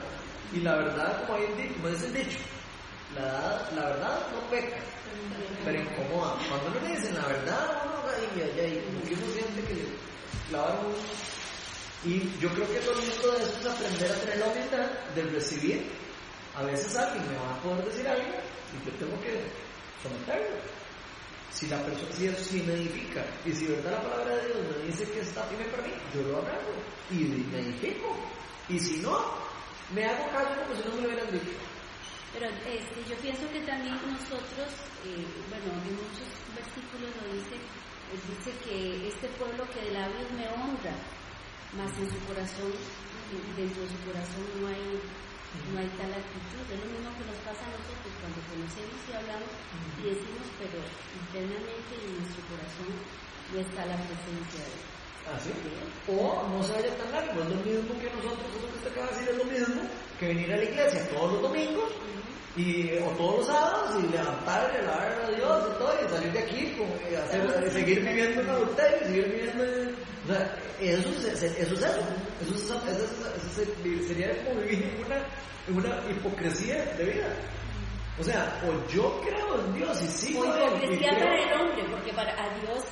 Y la verdad, como, hay, como dice el dicho, la, la verdad no peca pero incomoda. Cuando uno le dicen la verdad, uno y, y, como que uno siente que le clavaron Y yo creo que lo lindo de esto es aprender a tener la humildad de recibir. A veces alguien me va a poder decir algo y yo tengo que someterlo. Si la persona, si, si me edifica y si verdad la palabra de Dios me dice que está firme para mí, yo lo agarro y me edifico. Y si no, me hago caso como si no me lo hubieran dicho. Pero este, yo pienso que también nosotros, eh, bueno, en muchos versículos lo dice, eh, dice que este pueblo que de labios me honra, mas en su corazón, dentro de su corazón no hay, no hay tal actitud. Es lo mismo que nos pasa a nosotros cuando conocemos y hablamos y decimos, pero internamente en nuestro corazón no está la presencia de Dios. Así. O no se vaya tan largo, es lo mismo que nosotros, eso que usted acaba de decir es lo mismo que venir a la iglesia todos los domingos y, o todos los sábados y levantar y alabar a Dios y todo y salir de aquí como, y, hacer, seguir viviendo en adulterio, seguir viviendo en, o sea, eso es eso, eso, es eso, eso, eso sería como vivir en una, en una hipocresía de vida. O sea, o yo creo en Dios y sigo o hipocresía para el hombre, porque para a Dios,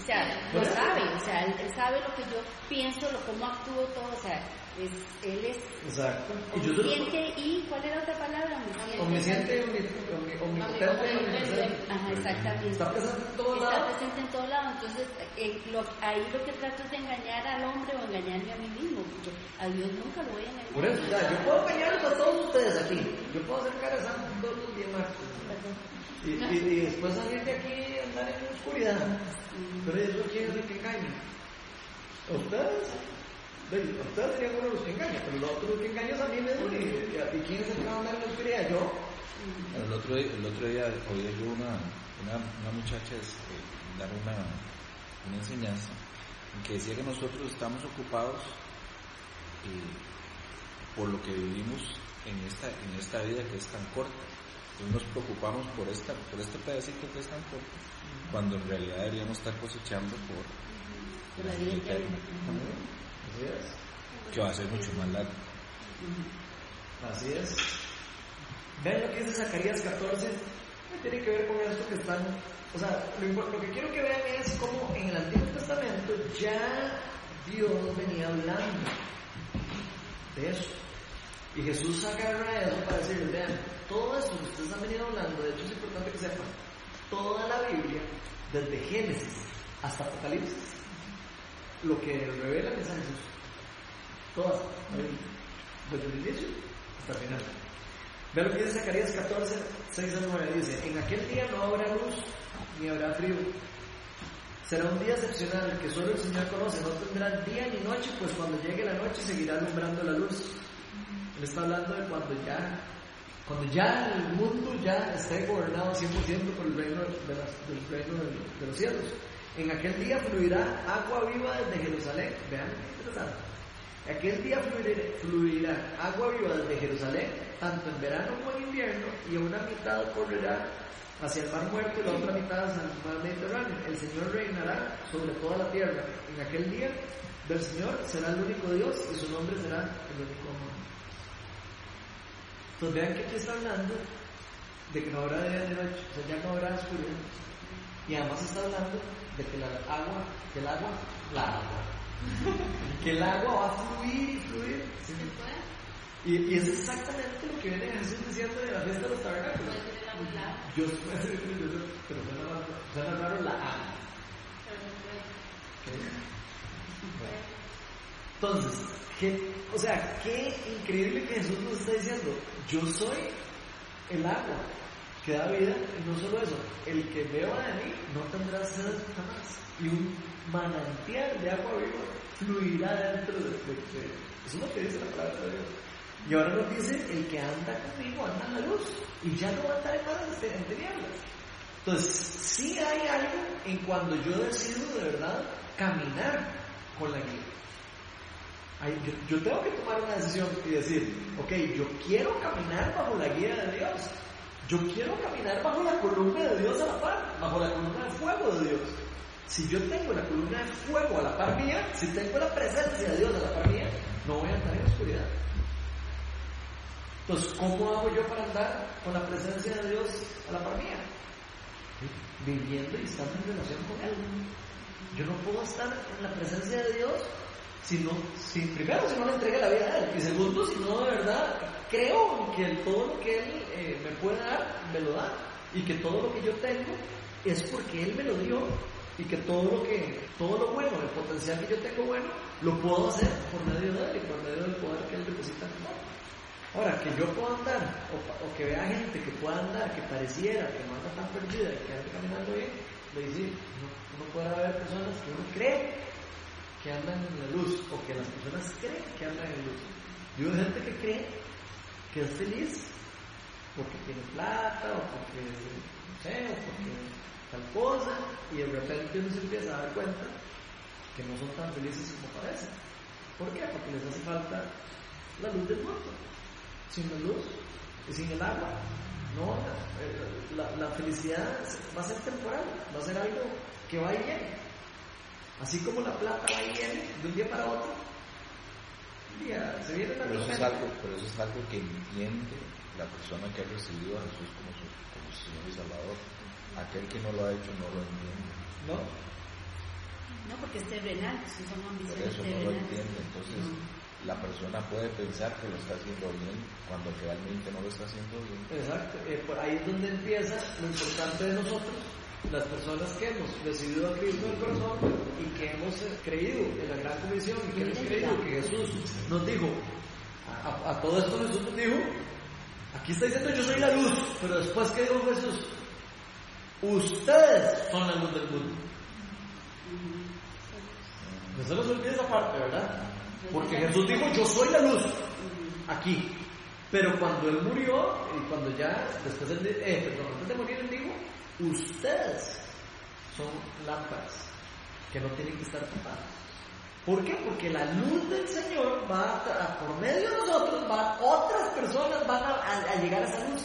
o sea, lo sabe, o sea, él, él sabe lo que yo pienso, lo cómo actúo, todo, o sea, es, él es Exacto. Y yo te lo- omnisciente y, ¿cuál era otra palabra? Omnisciente. Omnisciente, omni- omni- omnipotente, omnipresente. Ajá, exactamente. Está presente en todo Está lado. presente en todo lado, entonces eh, lo- ahí lo que trato es de engañar al hombre o engañarme a mí mismo, porque a Dios nunca lo voy a engañar. Por eso, o sea, yo puedo engañarlos a todos ustedes aquí. Yo puedo hacer cara de santo todos los días. Y, y, y después salir de aquí y andar en la oscuridad. Pero eso es el que engaña. ¿A ustedes? A Ustedes serían uno de los que engañan, pero los otros que engañan es a mí mismo. Y, y, y quién es el que va a andar en la oscuridad? Yo. El otro, día- el otro día oía yo una, una, una muchacha este, dar una, una enseñanza en que decía que nosotros estamos ocupados eh, por lo que vivimos en esta, en esta vida que es tan corta. Entonces nos preocupamos por, esta, por este pedacito que es tan corto, cuando en realidad deberíamos estar cosechando por Por la vida eterna, es. que va a ser mucho más largo. Así es. Vean lo que dice Zacarías 14. que Tiene que ver con esto que están. O sea, lo, lo que quiero que vean es cómo en el Antiguo Testamento ya Dios venía hablando de eso. Y Jesús saca a eso para decirles: vean, todo eso que ustedes han venido hablando, de hecho es importante que sepan, toda la Biblia, desde Génesis hasta Apocalipsis, lo que revela es a Jesús. Todas, desde el inicio hasta el final. Ve lo que dice Zacarías 14, 6 al 9. Dice: En aquel día no habrá luz ni habrá frío. Será un día excepcional que solo el Señor conoce. No tendrá día ni noche, pues cuando llegue la noche seguirá alumbrando la luz. Él está hablando de cuando ya, cuando ya el mundo ya esté gobernado 100% por el reino, del reino de los cielos. En aquel día fluirá agua viva desde Jerusalén. Vean, qué interesante. Aquel día fluirá, agua viva desde Jerusalén, tanto en verano como en invierno, y una mitad correrá hacia el mar muerto y la otra mitad hacia el mar Mediterráneo. El Señor reinará sobre toda la tierra. En aquel día del Señor será el único Dios y su nombre será el único amor. Entonces vean que aquí está hablando de que no habrá día ni noche, o sea, ya no habrá oscuridad. Y además está hablando de que la agua, que el agua, la agua, que el agua va a fluir y fluir. ¿sí? Y, y es exactamente lo que viene Jesús diciendo de la fiesta de los tabernáculos. Agua Yo pero suena raro, la A. pero no puede. Entonces, ¿qué, o sea, qué increíble que Jesús nos está diciendo, yo soy el agua que da vida, y no solo eso, el que beba de mí no tendrá sed jamás, y un manantial de agua viva fluirá dentro de, de, de- eso es lo que dice la palabra de Dios. Y ahora nos dice, el que anda conmigo anda en la luz, y ya no va a malas de- en tinieblas. Entonces, sí hay algo en cuando yo decido de verdad caminar con la guía. Yo, yo tengo que tomar una decisión y decir, ok, yo quiero caminar bajo la guía de Dios. Yo quiero caminar bajo la columna de Dios a la par, bajo la columna de fuego de Dios. Si yo tengo la columna de fuego a la par mía, si tengo la presencia de Dios a la par mía, no voy a andar en oscuridad. Entonces, ¿cómo hago yo para andar con la presencia de Dios a la par mía? Viviendo y estando en relación con Él. Yo no puedo estar en la presencia de Dios si no, primero si no le entregué la vida a Él, y segundo si no de verdad creo que todo lo que Él eh, me puede dar, me lo da, y que todo lo que yo tengo es porque Él me lo dio, y que todo lo que, todo lo bueno, el potencial que yo tengo bueno, lo puedo hacer por medio de Él y por medio del poder que Él deposita en mí. Ahora, que yo pueda andar, o, que vea gente que pueda andar, que pareciera que no anda tan perdida, que anda caminando bien, le dice, no, puede haber personas que uno cree que andan en la luz, o que las personas creen que andan en luz. Yo veo gente que cree que es feliz porque tiene plata, o porque, no sé, o porque tal cosa, y de repente uno se empieza a dar cuenta que no son tan felices como parecen. ¿Por qué? Porque les hace falta la luz del mundo. Sin la luz y sin el agua, no, eh, la, la felicidad va a ser temporal, va a ser algo que va y viene. Así como la plata va y viene de un día para otro, un día se viene la Pero eso, es algo, pero eso es algo que entiende la persona que ha recibido a Jesús como su, como su Señor y Salvador. Aquel que no lo ha hecho no lo entiende. ¿no? No, porque es terrenal, si son Por ambiciones eso no lo entiende. Entonces, la persona puede pensar que lo está haciendo bien cuando realmente no lo está haciendo bien. Exacto, eh, por ahí es donde empieza lo importante de nosotros, las personas que hemos recibido a Cristo en el corazón y que hemos eh, creído en la gran comisión y que hemos creído que Jesús nos dijo, a, a- todo esto Jesús nos dijo, aquí está diciendo yo soy la luz, pero después que dijo Jesús, ustedes son la luz del mundo. No se nos olvide esa parte, ¿verdad? Porque Jesús dijo, yo soy la luz, aquí. Pero cuando Él murió, y cuando ya, después eh, perdón, antes de morir, Él dijo, ustedes son lámparas que no tienen que estar tapadas. ¿Por qué? Porque la luz del Señor va a, por medio de nosotros, va, otras personas van a, a- a llegar a esa luz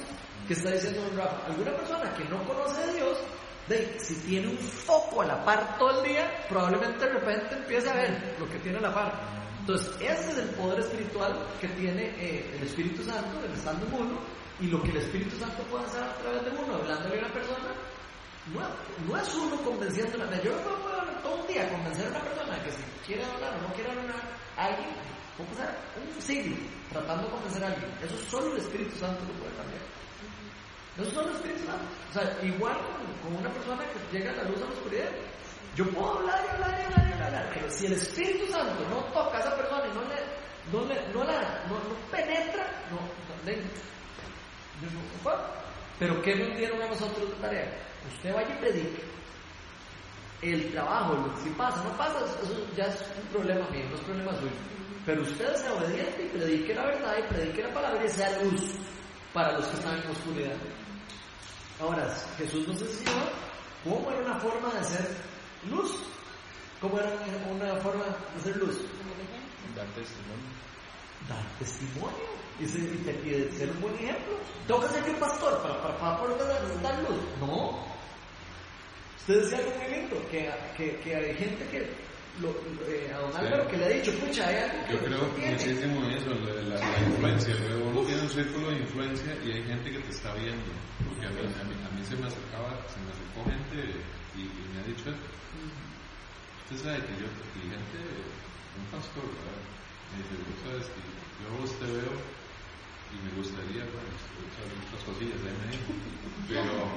que está diciendo un Rafa. Alguna persona que no conoce a Dios, de, si tiene un foco a la par todo el día, probablemente de repente empiece a ver lo que tiene a la par. Entonces, ese es el poder espiritual que tiene eh, el Espíritu Santo, el estando en uno, y lo que el Espíritu Santo puede hacer a través de uno, hablándole a una persona, no, no es uno convenciendo a Yo no puedo hablar todo un día convencer a una persona que si quiere hablar o no quiere hablar a alguien, puedo pasar un siglo tratando de convencer a alguien. Eso solo el Espíritu Santo lo puede cambiar. Eso solo el Espíritu Santo. O sea, igual con, con una persona que llega a la luz a la oscuridad. Yo puedo hablar y hablar y hablar y hablar, pero si el Espíritu Santo no toca a esa persona y no le, no le, no la, no, no penetra, no, no, yo puedo. Pero ¿qué nos dieron a nosotros de tarea? Usted vaya y predique. El trabajo, lo- si pasa, no pasa, eso ya es un problema mío, no es problema suyo. Pero usted sea obediente y predique la verdad y predique la palabra y sea luz para los que están en oscuridad. Ahora, Jesús nos enseñó cómo era una forma de ser luz. ¿Cómo era una forma de ser luz? Dar testimonio. Dar testimonio y, ser- y te- y de ser un buen ejemplo. ¿Tengo que ser yo pastor para, para, para poder dar- dar luz? No. Usted decía algo muy lindo, que, que, que hay gente que, lo, eh, a don Sí. Álvaro, que le ha dicho, pucha, hay algo que Yo creo tiene. muchísimo en eso, la, la influencia. Luego uno tiene un círculo de influencia y hay gente que te está viendo. Porque a mí, a mí, a mí se me acercaba, se me acercó gente y, y me ha dicho, usted sabe que yo, y gente, un pastor, ¿verdad? Me vos sabes que yo a te veo y me gustaría, bueno, muchas, muchas cosillas, me dijo. Pero,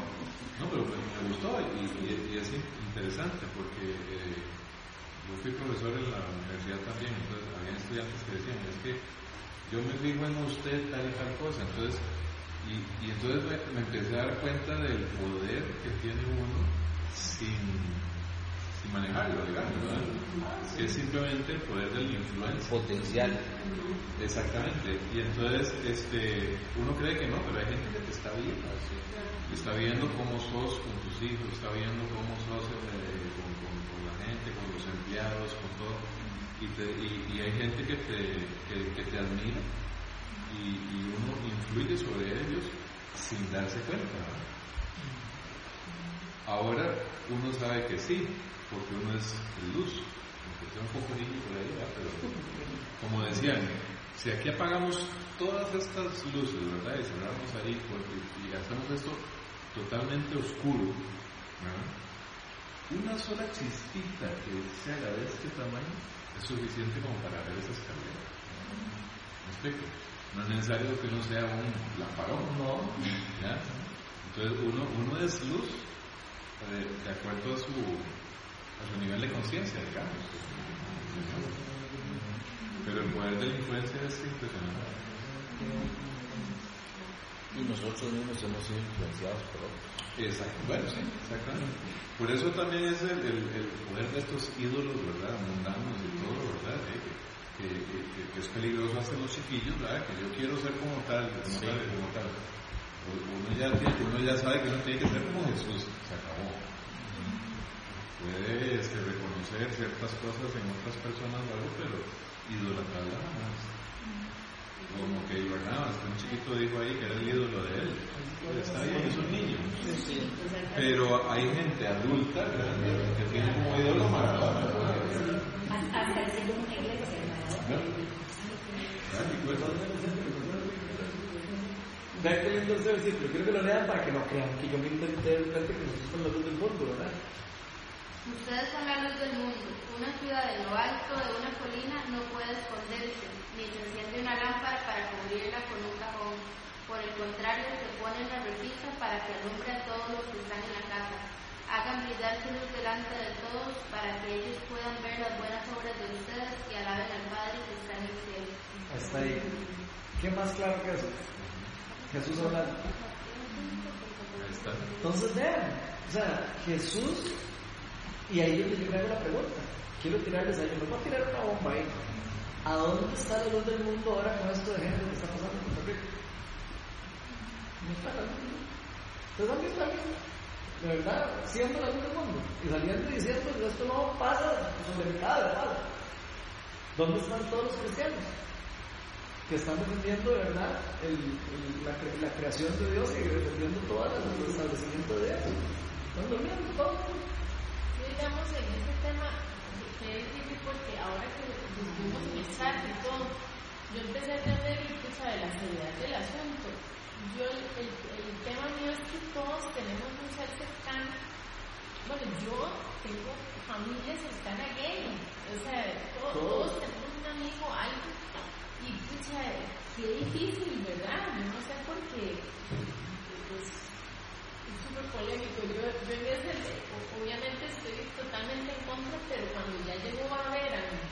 no, pero pues me gustó y, es interesante porque eh, yo fui profesor en la universidad también, entonces había estudiantes que decían, es que yo me fijo en usted tal y tal cosa, entonces, y, entonces me empecé a dar cuenta del poder que tiene uno sin, sin manejarlo, digamos, ¿verdad? que es simplemente el poder de la influencia. Potencial. Exactamente. Y entonces este, uno cree que no, pero hay gente que te está viendo. Está viendo cómo sos con tus hijos, está viendo cómo sos eh, con, con- con la gente, con los empleados, con todo. Y, te- y- y hay gente que te, que, que te admira y, y uno influye sobre ellos sin darse cuenta. ¿verdad? Ahora uno sabe que sí, porque uno es luz. Aunque sea un poco niño por ahí, ¿verdad? pero como decían, si aquí apagamos todas estas luces, ¿verdad? Y cerramos ahí porque, y hacemos esto totalmente oscuro, ¿verdad? Una sola chispita que se haga de este tamaño es suficiente como para ver esa escalera. ¿Me explico? No es necesario que uno sea un lamparón. No. ¿ya? Entonces uno, uno es luz eh, de acuerdo a su, a su nivel de conciencia, digamos. Pero el poder de la influencia es impresionante. Y nosotros mismos hemos sido influenciados por otros. Exacto, bueno, sí, exactamente. Por eso también es el, el- el poder de estos ídolos, ¿verdad? Mundanos y todo, ¿verdad? Que, que, que- que- que es peligroso hacer los chiquillos, ¿verdad? Que yo quiero ser como tal, como tal, como tal. Uno ya, tiene- uno ya sabe que uno tiene que ser como Jesús, se acabó. Puede este, reconocer ciertas cosas en otras personas o algo, pero idolatrarla jamás. Como que Ibarnaba, un chiquito dijo ahí que era el ídolo de él. Está bien, es un niño. Pero hay gente adulta que tiene como ídolo Maradona. Hasta el cielo una iglesia, ¿verdad? Y Vean qué lindo ese versículo. Quiero que lo lean para que no crean que yo me inventé de repente que nosotros somos la luz del mundo, ¿verdad? Ustedes son la luz del mundo. Una ciudad en lo alto de una colina no puede esconderse, ni se enciende una lámpara para cubrirla con un cajón. Por el contrario, se pone en la repisa para que alumbre a todos los que están en la casa. Hagan brillar su luz delante de todos para que ellos puedan ver las buenas obras de ustedes y alaben al Padre que está en el cielo. Hasta ahí. ¿Qué más claro que eso? Jesús hablando. Ahí está. Entonces vean, o sea, Jesús, y ahí yo les hago la pregunta, quiero tirarles ahí, me voy a tirar una bomba ahí. ¿A dónde está la luz del mundo ahora con esto de género que está pasando en Costa Rica? No está la luz mundo. ¿Ustedes han visto algo? De verdad, siendo la luz del mundo. Y saliendo diciendo que esto no pasa sobre mi ¿verdad? ¿Dónde están todos los cristianos? que están defendiendo de verdad el, la, la creación de Dios y defendiendo todo el establecimiento de Dios. Están durmiendo todos. Digamos, en este tema, que es difícil porque ahora que estuvimos en el chat y todo, yo empecé a entender de la seriedad del asunto. Yo, el, el, el tema mío es que todos tenemos un ser cercano. Bueno, yo tengo familias cercanas gay. O sea, to- Todos. todos tenemos un amigo, algo. Y pucha, qué difícil, ¿verdad? Yo no sé por qué. Pues, es súper polémico. Yo, yo en ese, o- obviamente estoy totalmente en contra, pero cuando ya llegó a ver a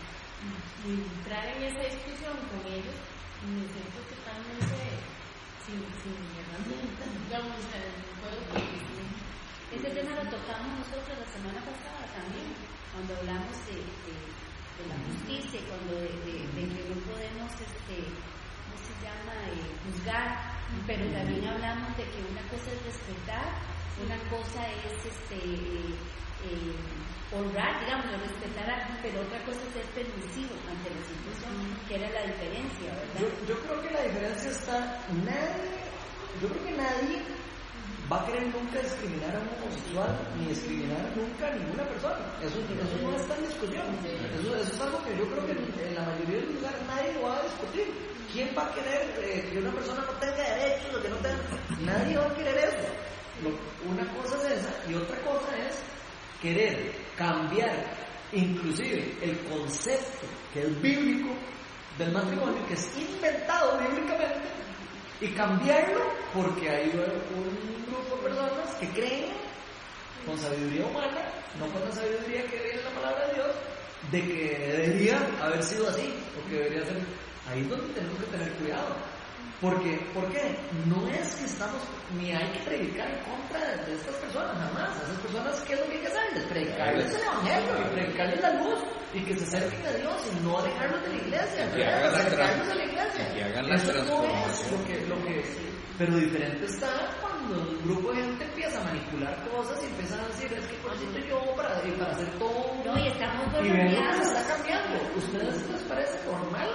entrar en esa discusión con ellos, me siento totalmente sin, sin herramientas, digamos, o sea. Ese tema lo tocamos nosotros la semana pasada también, cuando hablamos de, de- de la justicia, cuando de, de- de que no podemos, este, ¿cómo se llama?, Eh, juzgar, pero también hablamos de que una cosa es respetar, una cosa es este, eh, eh, honrar, digamos, respetar a alguien, pero otra cosa es ser permisivo ante la situación, que era la diferencia, ¿verdad? Yo, yo creo que la diferencia está, nadie, yo creo que nadie va a querer nunca discriminar a un homosexual ni discriminar nunca a ninguna persona. Eso, eso no está en discusión. Eso, eso es algo que yo creo que en, en la mayoría de los lugares nadie lo va a discutir. ¿Quién va a querer eh, que una persona no tenga derechos o que no tenga... Nadie va a querer eso. Una cosa es esa y otra cosa es querer cambiar inclusive el concepto que es bíblico del matrimonio, que es inventado bíblicamente, y cambiarlo porque hay un grupo de personas que creen con sabiduría humana, no con la sabiduría que viene en la palabra de Dios, de que debería haber sido así, o que debería ser. Ahí es donde tenemos que tener cuidado. Porque, ¿Por qué? No es que estamos, ni hay que predicar en contra de, de estas personas, jamás. A esas personas, ¿qué es lo que hay que hacerles? Predicarles el Evangelio y predicarles la luz y que se acerquen a Dios y no alejarlos de la iglesia. Y que hagan la acercarlos a la iglesia. que hagan la Eso no es lo que, lo que, pero diferente está cuando un grupo de gente empieza a manipular cosas y empiezan a decir, es que por eso yo para, y para hacer todo No, y estamos y lo que se está cambiando. ¿Ustedes les parece normal?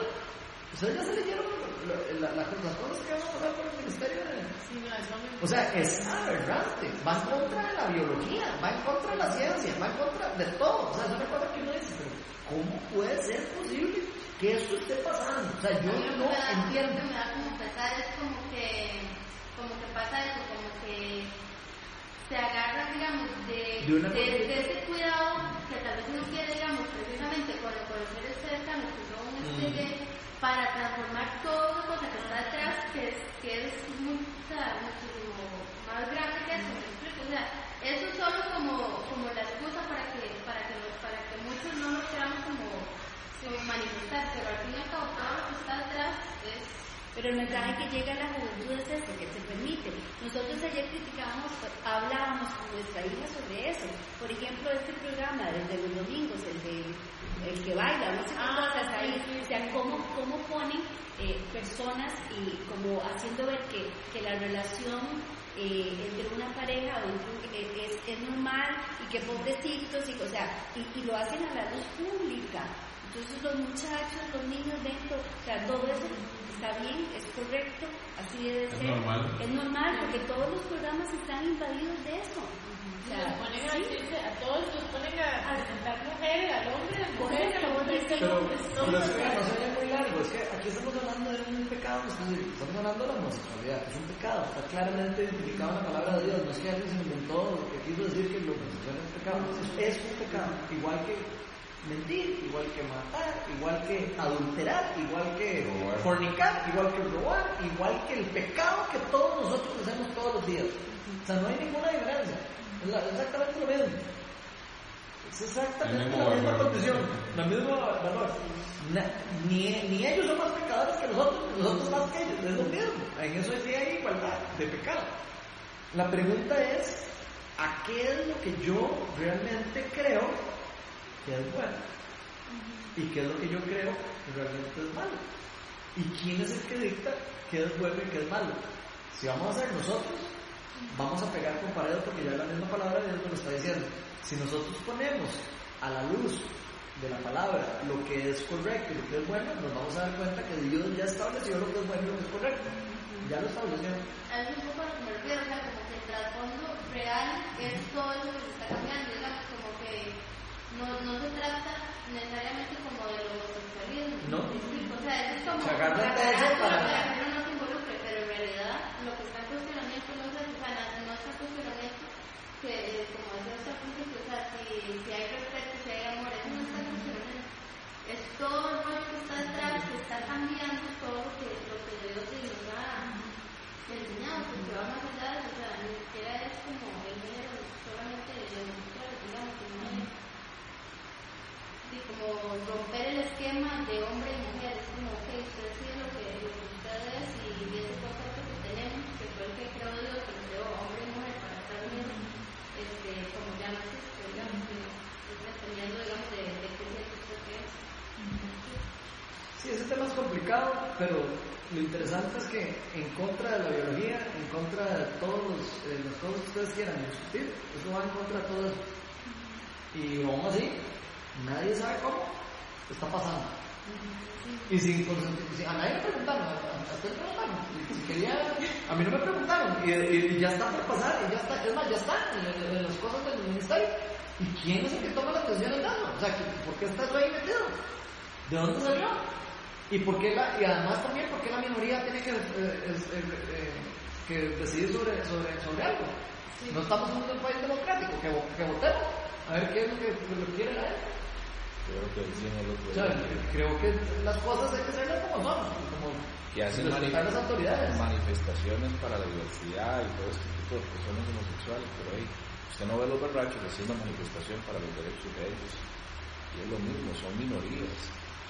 ¿Ustedes ya se leyeron la- la- las cosas que van a pasar por el ministerio de... Sí, no, eso me O sea, es aberrante, va en contra de la biología, va en contra de la ciencia, va en contra de todo. O sea, es una cosa que uno dice, pero ¿cómo puede ser posible que esto esté pasando? O sea, yo no me da- entiendo. Me da como pesar es como que, como que pasa eso, como que se agarran, digamos, de, De de, ese cuidado que tal vez uno quiere, digamos, precisamente con, los seres cercanos que son Mm. Para transformar una cosa que está detrás, que es, que es muy- muchísimo más grande que eso. O sea, eso es solo como, como la excusa para que, para que, los- para que muchos no nos queramos como, como manifestar, pero al fin y al cabo todo lo que está detrás es Pero el mensaje que llega a la juventud es este, que se permite. Nosotros ayer criticábamos, hablábamos con nuestra hija sobre eso. Por ejemplo, este programa desde los domingos, el de el que baila, no sé qué Ah, cosas ahí, sí, sí, o sea, cómo, cómo ponen eh, personas y como haciendo ver que, que la relación eh, entre una pareja o entre un- eh, es, es normal y que pobrecitos, y, o sea, y, y lo hacen a la luz pública. Entonces los muchachos, los niños dentro, o sea, todo eso está bien, es correcto, así debe Es ser. normal. Es normal porque todos los programas están invadidos de eso. Sea, Los ponen a, decirse- a todos los ponen a, a presentar mujeres, al hombre, a Por mujeres, a mujeres, porque a Pero, hombres, pero no se ve muy largo. es que aquí estamos hablando de un pecado, estamos hablando de la homosexualidad, es un pecado, está claramente identificado en la palabra de Dios, no es que alguien se inventó, que quiso decir que lo homosexual es pecado, es un pecado, igual que mentir, igual que matar, igual que adulterar, igual que Robar. fornicar, igual que robar, igual que el pecado que todos nosotros hacemos todos los días. O sea, no hay ninguna diferencia, es exactamente lo mismo. Es exactamente la misma condición, la misma valor. Ni, ni ellos son más pecadores que nosotros, ni nosotros más que ellos, es lo mismo. En eso sí hay igualdad de pecado. La pregunta es, ¿a qué es lo que yo realmente creo que es bueno? ¿Y qué es lo que yo creo que realmente es malo? ¿Y quién es el que dicta qué es bueno y qué es malo? Si vamos a ser nosotros, vamos a pegar con pared porque ya la misma palabra de Dios nos lo está diciendo. Si nosotros ponemos a la luz de la palabra lo que es correcto y lo que es bueno, nos vamos a dar cuenta que Dios ya estableció lo que es bueno y lo que es correcto. Ya lo estableció. A eso es un poco a lo que me refiero, o sea, como que el trasfondo real es todo eso que se está cambiando, no, no se trata necesariamente como del homosexualismo. No. ¿me explico? O sea, eso es como de todo para- que gente no se involucre, pero en realidad lo que está en cuestionamiento no es eso, o sea, no no está en cuestionamiento que, eh, como decía al principio, o sea, si, si hay respeto, si hay amor, eso no está en cuestionamiento. Es todo el rollo que está detrás, que está cambiando todo lo que, lo que Dios nos ha enseñado, porque va más allá de eso, o sea, ni siquiera es como el género solamente de homosexuales, digamos, sino es sí, como romper el esquema de hombre y mujer, es como, ok, usted sí es lo que, lo que usted es y, y ese concepto que tenemos, que fue el que creó Dios, que nos dio hombre y mujer para estar unidos, este, como ya no existe, digamos, que es dependiendo, digamos, de, de qué siente usted que es. Sí, ese tema es complicado, pero lo interesante es que en contra de la biología, en contra de todas las cosas que ustedes quieran discutir, eso va en contra de todo eso. Y aún así, nadie sabe cómo está pasando. Y sin, sin- a nadie le preguntaron, a, usted preguntaron. Si quería, a mí no me preguntaron. Y, y- y ya está por pasar, y ya está, es más, ya está en, las cosas del ministerio. ¿Y quién es el que toma las decisiones de eso? O sea, ¿por qué está eso ahí metido? ¿De dónde salió? ¿Y, por qué la, y además también, ¿por qué la minoría tiene que, eh, eh, eh, que decidir sobre, sobre, sobre algo? No estamos en un país democrático, que, que votemos, a ver qué es lo que, lo que quiere la gente. Creo que decían el otro O sea, creo que las cosas hay que hacerlas como son, como que hacen las autoridades. manifestaciones para la diversidad y todo este tipo de personas homosexuales, pero ahí usted no ve los borrachos haciendo manifestación para los derechos de ellos. Y es lo mismo, son minorías,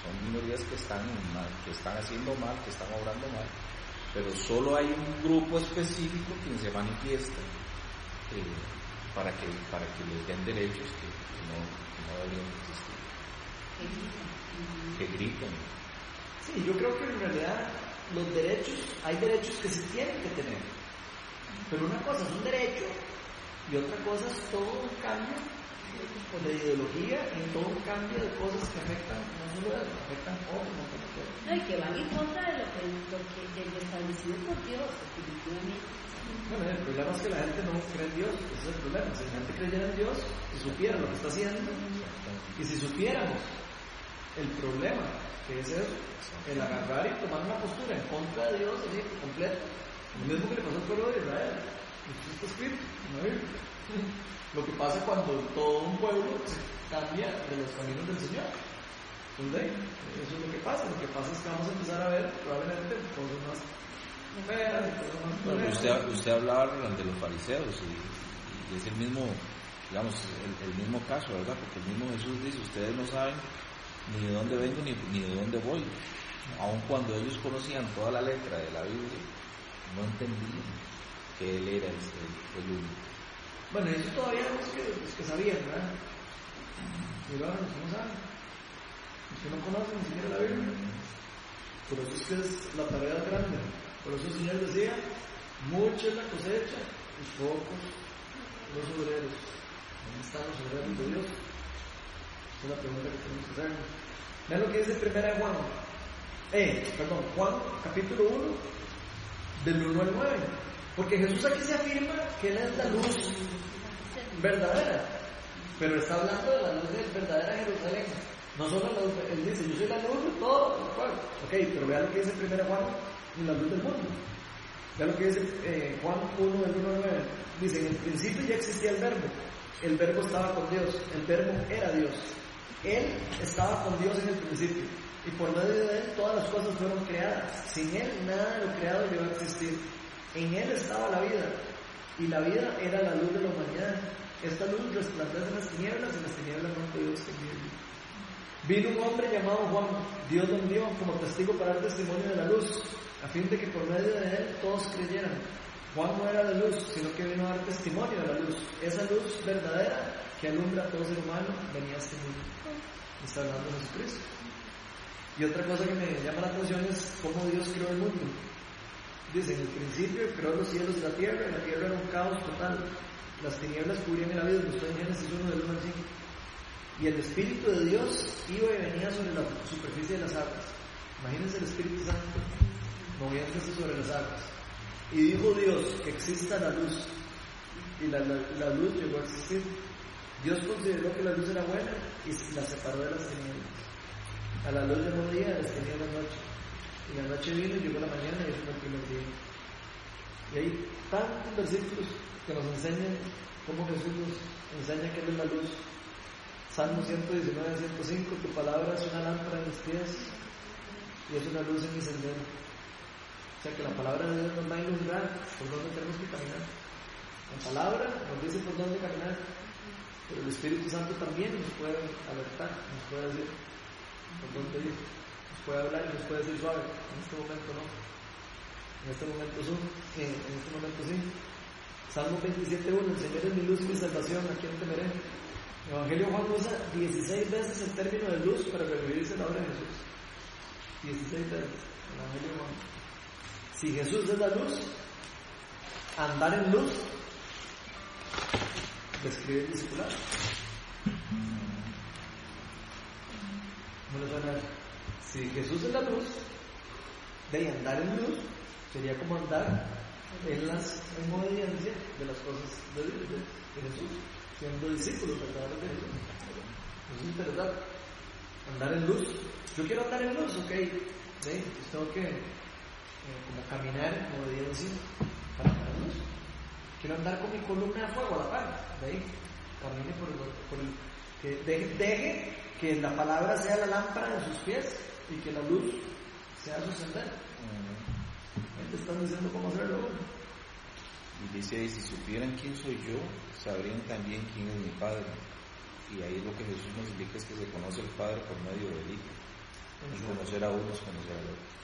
son minorías que están mal, que están haciendo mal, que están obrando mal, pero solo hay un grupo específico quien se manifiesta eh, para que para que les den derechos que, que no, que no deberían existir, que gritan. Sí, yo creo que en realidad los derechos, hay derechos que se tienen que tener. Pero una cosa es un derecho y otra cosa es todo un cambio de ideología y todo un cambio de cosas que afectan, no solo a afectan a otros, no. No, y que van en contra de lo que, lo que de lo establecido por Dios, definitivamente. Bueno, el problema es que la gente no cree en Dios, ese es el problema. Si la gente creyera en Dios y supiera lo que está haciendo, y si supiéramos el problema que es eso, el agarrar y tomar una postura en contra de Dios, así, completo, lo mismo que le pasó al pueblo de Israel, eso está escrito en la Biblia. Lo que pasa cuando todo un pueblo se cambia de los caminos del Señor. ¿Entendés? Eso es lo que pasa. Lo que pasa es que vamos a empezar a ver probablemente cosas más feas y cosas más Bueno, usted, usted hablaba de los fariseos y, y es el mismo, digamos, el, el mismo caso, ¿verdad? Porque el mismo Jesús dice, ustedes no saben ni de dónde vengo ni, ni de dónde voy. Aun cuando ellos conocían toda la letra de la Biblia, no entendían que Él era el, el, el único. Bueno, eso todavía los que, que sabían, ¿verdad? Ahora los que no saben. Los que no conocen ni siquiera la Biblia. Por eso es que es la tarea grande. Por eso el Señor decía, mucha es la cosecha y pocos los obreros. ¿Dónde están los obreros de Dios? Esa es la pregunta que tenemos que hacernos. Vean lo que dice primera Juan. Eh, perdón, Juan capítulo 1, del 1 al 9. Porque Jesús aquí se afirma que Él es la luz verdadera, pero está hablando de la luz de verdadera Jerusalén. No solo la luz, él dice, yo soy la luz de todo. Bueno, ok, pero vea lo que dice 1 Juan, la luz del mundo. Vea lo que dice eh, Juan 1, del 1 al 9. Dice, en el principio ya existía el verbo. El verbo estaba con Dios. El verbo era Dios. Él estaba con Dios en el principio. Y por medio de Él todas las cosas fueron creadas. Sin Él nada de lo creado llegó a existir. En Él estaba la vida. Y la vida era la luz de la humanidad. Esta luz resplandece en las tinieblas y las tinieblas no han podido distinguirlo. Vino un hombre llamado Juan, Dios lo envió como testigo para dar testimonio de la luz, a fin de que por medio de él todos creyeran. Juan no era de luz, sino que vino a dar testimonio de la luz. Esa luz verdadera que alumbra a todo ser humano venía a este mundo. Está hablando Jesucristo. Y otra cosa que me llama la atención es cómo Dios creó el mundo. Dice, en el principio creó los cielos y la tierra, y la tierra era un caos total. Las tinieblas cubrían el abismo, estoy en Génesis 1 del 1 al 5. Y el Espíritu de Dios iba y venía sobre la superficie de las aguas. Imagínense el Espíritu Santo moviéndose sobre las aguas. Y dijo Dios que exista la luz. Y la, la, la luz llegó a existir. Dios consideró que la luz era buena y la separó de las tinieblas. A la luz llamó día, a las tinieblas noche. Y la noche vino llegó la mañana y fue el primer día. Y hay tantos versículos que nos enseñan cómo Jesús nos enseña que Él es la luz. Salmo 119, 105, tu palabra es una lámpara en mis pies y es una luz en mi sendero. O sea que la palabra de Dios nos va a iluminar por dónde tenemos que caminar. La palabra nos dice por dónde caminar, pero el Espíritu Santo también nos puede alertar, nos puede decir por dónde ir, puede hablar y nos puede decir suave. En este momento no. En este momento sí. En este momento sí. Salmo 27.1, el Señor es mi luz y mi salvación, ¿a quién temeré? El Evangelio Juan usa 16 veces el término de luz para referirse a la obra de Jesús. 16 veces. El Evangelio Juan. Si Jesús es la luz, andar en luz describe el discipular. ¿Cómo le suena eso? Si Jesús es la luz, de andar en luz sería como andar en las en obediencia de las cosas de de, de Jesús siendo discípulos verdaderos de Jesús. Es interesante. Andar en luz. Yo quiero andar en luz, ok. ¿sí? Pues tengo que eh, caminar en obediencia para andar en luz. Quiero andar con mi columna de fuego a la par. De. Camine por el, por el que deje, deje, que la palabra sea la lámpara de sus pies y que la luz sea su sendero. Ahí te están diciendo cómo hacerlo. Y dice ahí, si supieran quién soy yo, sabrían también quién es mi Padre. Y ahí lo que Jesús nos indica es que se conoce al Padre por medio del Hijo. Y conocer a uno es conocer al otro.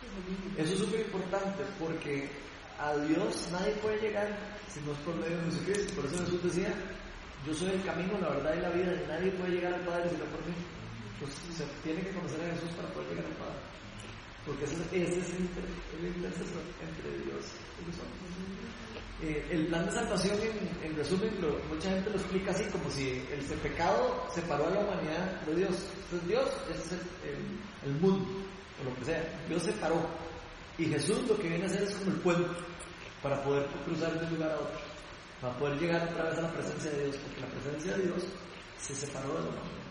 Eso es súper importante porque a Dios nadie puede llegar si no es por medio de Jesucristo. Por eso Jesús decía, yo soy el camino, la verdad y la vida, y nadie puede llegar al Padre sino por mí. Entonces se tiene que conocer a Jesús para poder llegar al Padre. Porque ese, es el, inter, intercesor entre Dios y los hombres. Eh, el plan de salvación, en, en resumen, mucha gente lo explica así, como si el, pecado separó a la humanidad de Dios. Entonces Dios es el, el, el, mundo, o lo que sea. Dios separó. Y Jesús lo que viene a hacer es como el puente, para poder cruzar de un lugar a otro, para poder llegar otra vez a la presencia de Dios, porque la presencia de Dios se separó de la humanidad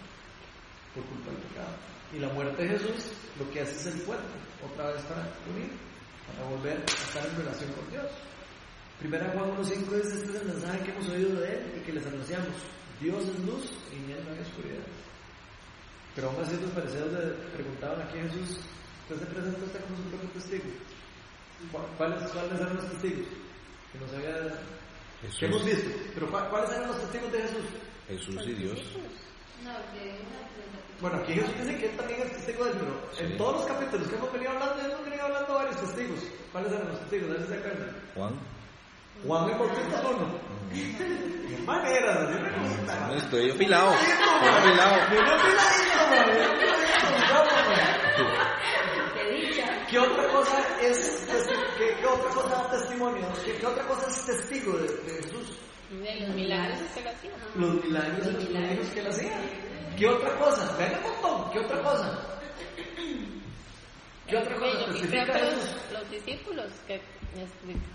por culpa del pecado. Y la muerte de Jesús lo que hace es el puente, otra vez para unir, para volver a estar en relación con Dios. Primera Juan 1.5 dice, este es el mensaje que hemos oído de Él y que les anunciamos. Dios es luz y en Él no hay oscuridad. Pero aún así los fariseos le preguntaban aquí a Jesús, ¿usted se presenta usted como su propio testigo? ¿Cuáles, ¿Cuáles eran los testigos? Que nos había... Jesús. ¿Qué hemos visto? Pero ¿cuáles eran los testigos de Jesús? Jesús y Dios. No, que una bueno, aquí Jesús dice que él también es testigo de él, pero sí. en todos los capítulos que hemos venido hablando, hemos venido hablando de varios testigos. ¿Cuáles eran los testigos? Si se acuerdan. Juan. Juan el Bautista uno. Qué manera. No estoy afilado. Estoy afilado. Yo no ¿Qué otra cosa es qué, qué otra cosa da testimonio? ¿Qué, ¿Qué, otra cosa es testigo de, de Jesús? De los milagros que él hacía. Los milagros y los milagros que él hacía. ¿Qué otra cosa? Ven un montón. ¿Qué otra cosa? ¿Qué otra cosa? Yo creo que los, los discípulos que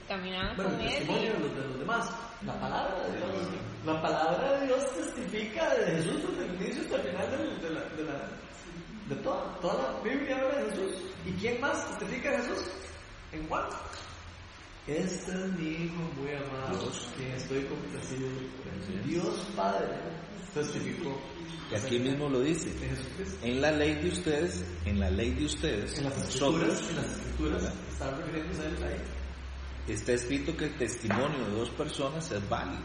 caminaban bueno, con el testimonio de los, de los demás. La palabra de Dios. La palabra de Dios testifica de Jesús desde el inicio hasta el final de la, de la, de De toda, toda la Biblia habla de Jesús. ¿Y quién más testifica a Jesús? En Juan. Este es mi hijo muy amado, quien estoy complacido. Dios Padre testificó. Y aquí mismo lo dice. En la ley de ustedes, en la ley de ustedes, En las escrituras, nosotros, en las escrituras, ahí. está escrito que el testimonio de dos personas es válido.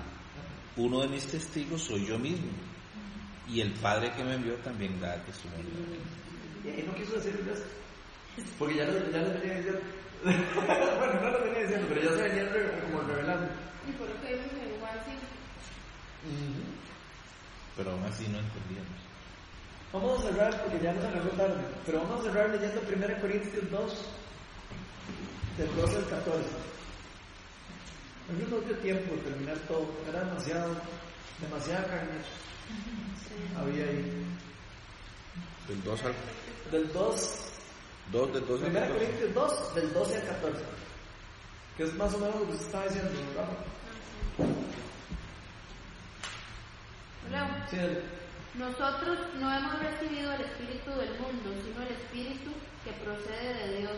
Uno de mis testigos soy yo mismo. Y el Padre que me envió también da testimonio de mí. Y ahí no quiso decir el resto. Porque ya lo, ya lo venía diciendo. (laughs) bueno, no lo venía diciendo, pero ya se venía como revelando. Y por lo que en Juan 5. Pero aún así no entendíamos. Vamos a cerrar porque ya nos agarró tarde. Pero vamos a cerrar leyendo 1 Corintios 2, del 12 al 14. A mí no dio tiempo de terminar todo. Era demasiado, demasiada carne. Había ahí. Del 2 al Del 2 2 del 12 al 1 14. Corintios 2, del 12 al 14. Que es más o menos lo que se estaba diciendo, Rafa. Leo. Sí, el- Nosotros no hemos recibido el Espíritu del mundo, sino el Espíritu que procede de Dios,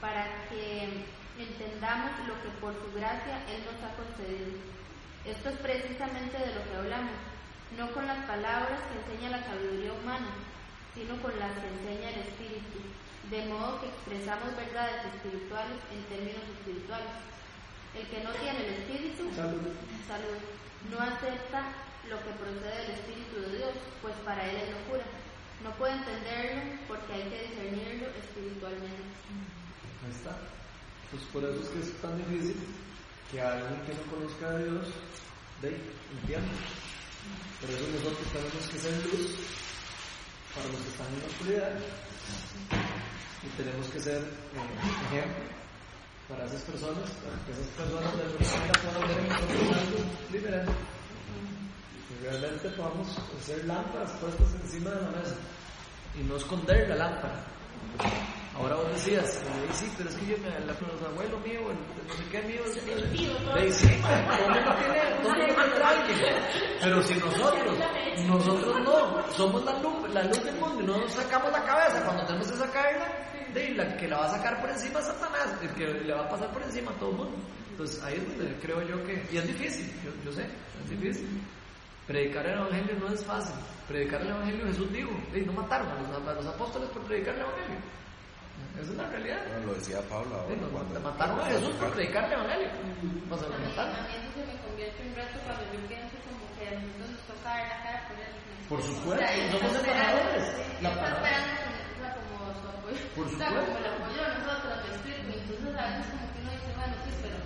para que entendamos lo que por su gracia Él nos ha concedido. Esto es precisamente de lo que hablamos, no con las palabras que enseña la sabiduría humana, sino con las que enseña el Espíritu, de modo que expresamos verdades espirituales en términos espirituales. El que no tiene el Espíritu Salud. salud, no acepta lo que procede del Espíritu de Dios, pues para él es locura. No puede entenderlo porque hay que discernirlo espiritualmente. Ahí está. Pues por eso es que es tan difícil que alguien que no conozca a Dios de entienda. Por eso nosotros tenemos que ser luz para los que están en la oscuridad y tenemos que ser eh, ejemplo para esas personas, para que esas personas de alguna manera puedan ver en nosotros algo diferente. Realmente podamos hacer lámparas puestas encima de la mesa y no esconder la lámpara. Ahora vos decías, eh, sí, pero es que yo, me, la, los abuelos míos, el, no sé qué mío, sí, el tiene, el mundo tendrá alguien. Pero si nosotros, nosotros no, somos la luz, la luz del mundo y no nos sacamos la cabeza cuando tenemos que sacarla, de la que la va a sacar por encima es Satanás, el que le va a pasar por encima a todo el mundo. Entonces ahí es donde creo yo que, y es difícil, yo, yo sé, es difícil. Predicar el Evangelio no es fácil. Predicar el Evangelio, Jesús dijo, "Ey, no mataron a los, a los apóstoles por predicar el Evangelio. Esa es la realidad. Bueno, lo decía Pablo ahora Sí, no, cuando mataron a Jesús por predicar el Evangelio. Sea, A lo mí, mataron. a mí eso se me convierte en un reto cuando yo pienso como que al mundo nos toca dar la cara por él. Por supuesto, O sea, él somos embajadores. sí, La palabra. esperando con- o sea, como su apoyo. Por O sea, supuesto. como el apoyo de nosotros, entonces a veces como que uno dice, bueno, sí, pero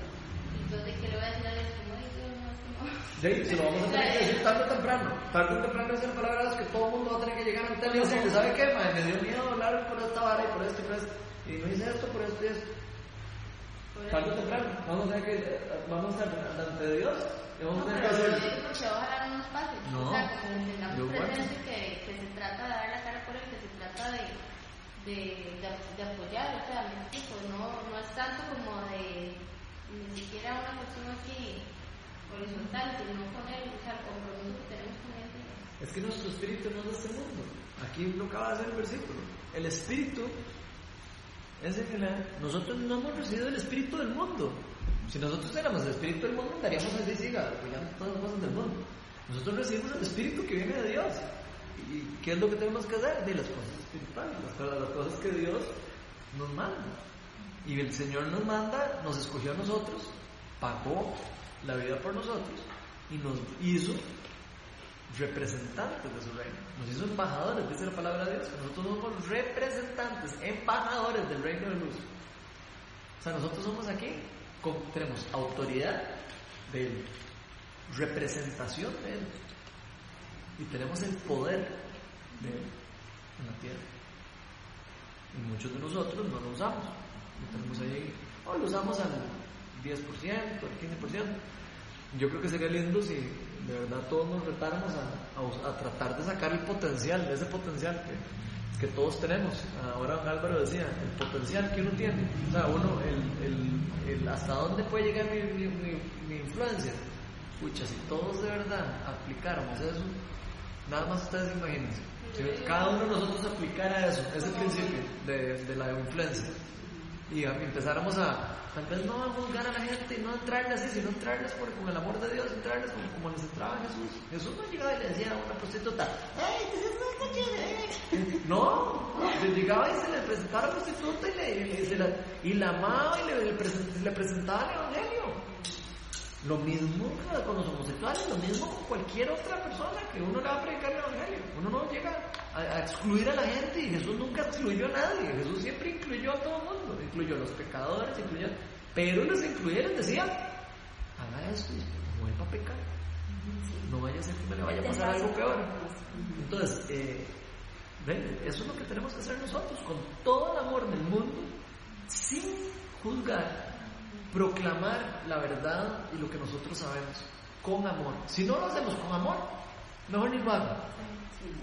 entonces ¿qué le voy a decir a Dios? Como, "Ay, Dios, no, es que no". Sí, se lo vamos a tener que decir tarde o temprano. Tarde o temprano es la palabra que todo el mundo va a tener que llegar a tele y decirle, ¿sabe qué? Madre? Me dio miedo hablar por esta vara y por esto y por esto. Y no hice esto por esto y esto. Tarde o temprano. Vamos a tener que, eh, vamos a estar de Dios y vamos No, a tener que hacer. porque ojalá no nos pase. No, o sea, como que tengamos presente que, que se trata de dar la cara por él, que se trata de, de, de, de apoyar, o sea, no, no es tanto como de ni siquiera una cuestión así horizontal, sino con él, o sea, el compromiso que tenemos con él. Es que nuestro espíritu no es de este mundo. Aquí lo acaba de hacer el versículo. El espíritu es el la- nosotros no hemos recibido el espíritu del mundo. Si nosotros éramos el espíritu del mundo, andaríamos así, siga, apoyando todas las cosas del mundo. Nosotros recibimos el espíritu que viene de Dios. ¿Y qué es lo que tenemos que hacer? De las cosas espirituales, las cosas que Dios nos manda. Y el Señor nos manda, nos escogió a nosotros, pagó la vida por nosotros y nos hizo representantes de su reino. Nos hizo embajadores, dice la palabra de Dios. Nosotros somos representantes, embajadores del reino de luz. O sea, nosotros somos aquí, tenemos autoridad de Él, representación de Él, y tenemos el poder de Él en la tierra. Y muchos de nosotros no lo usamos. Lo tenemos ahí, o lo usamos al 10%, al 15%. Yo creo que sería lindo si de verdad todos nos retáramos a, a tratar de sacar el potencial, ese potencial que, que todos tenemos. Ahora don Álvaro decía, el potencial que uno tiene. O sea, uno, el, el, el hasta dónde puede llegar mi, mi, mi- mi influencia. Pucha, si todos de verdad aplicáramos eso, nada más ustedes imagínense. Si cada uno de nosotros aplicara eso, ese principio de, de la influencia, y empezáramos a, tal vez no a juzgar a la gente, no entrarles así, sino entrarles por, con el amor de Dios, entrarles como, como les entraba Jesús. Jesús no llegaba y le decía a una prostituta, ¡ay, te cochina, eh". No, llegaba y se le presentaba a la prostituta y, le, y, la, y amaba y le, le presentaba el Evangelio. Lo mismo con los homosexuales, lo mismo con cualquier otra persona que uno le va a predicar el Evangelio. Uno no llega a, a excluir a la gente y Jesús nunca excluyó a nadie. Jesús siempre incluyó a todo el mundo, incluyó a los pecadores, incluyó, pero los incluía les decía, haga esto y no vuelva a pecar. No vaya a ser que me le vaya a pasar algo peor. Entonces, eh, ven, eso es lo que tenemos que hacer nosotros, con todo el amor del mundo, sin juzgar, proclamar la verdad y lo que nosotros sabemos, con amor. Si no lo hacemos con amor, mejor ni lo hagan.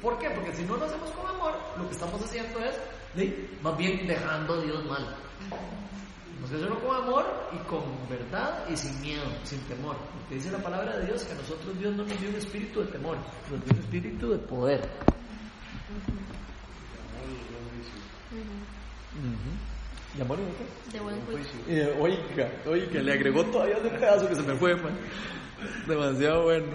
¿Por qué? Porque si no lo hacemos con amor, lo que estamos haciendo es, ¿sí? más bien dejando a Dios mal. Tenemos que hacerlo con amor y con verdad y sin miedo, sin temor. Porque dice la palabra de Dios que a nosotros Dios no nos dio un espíritu de temor, nos dio un espíritu de poder. ¿De amor y de qué? De buen juicio. Eh, oiga, oiga, le agregó todavía ese pedazo que se me fue, man. Demasiado bueno.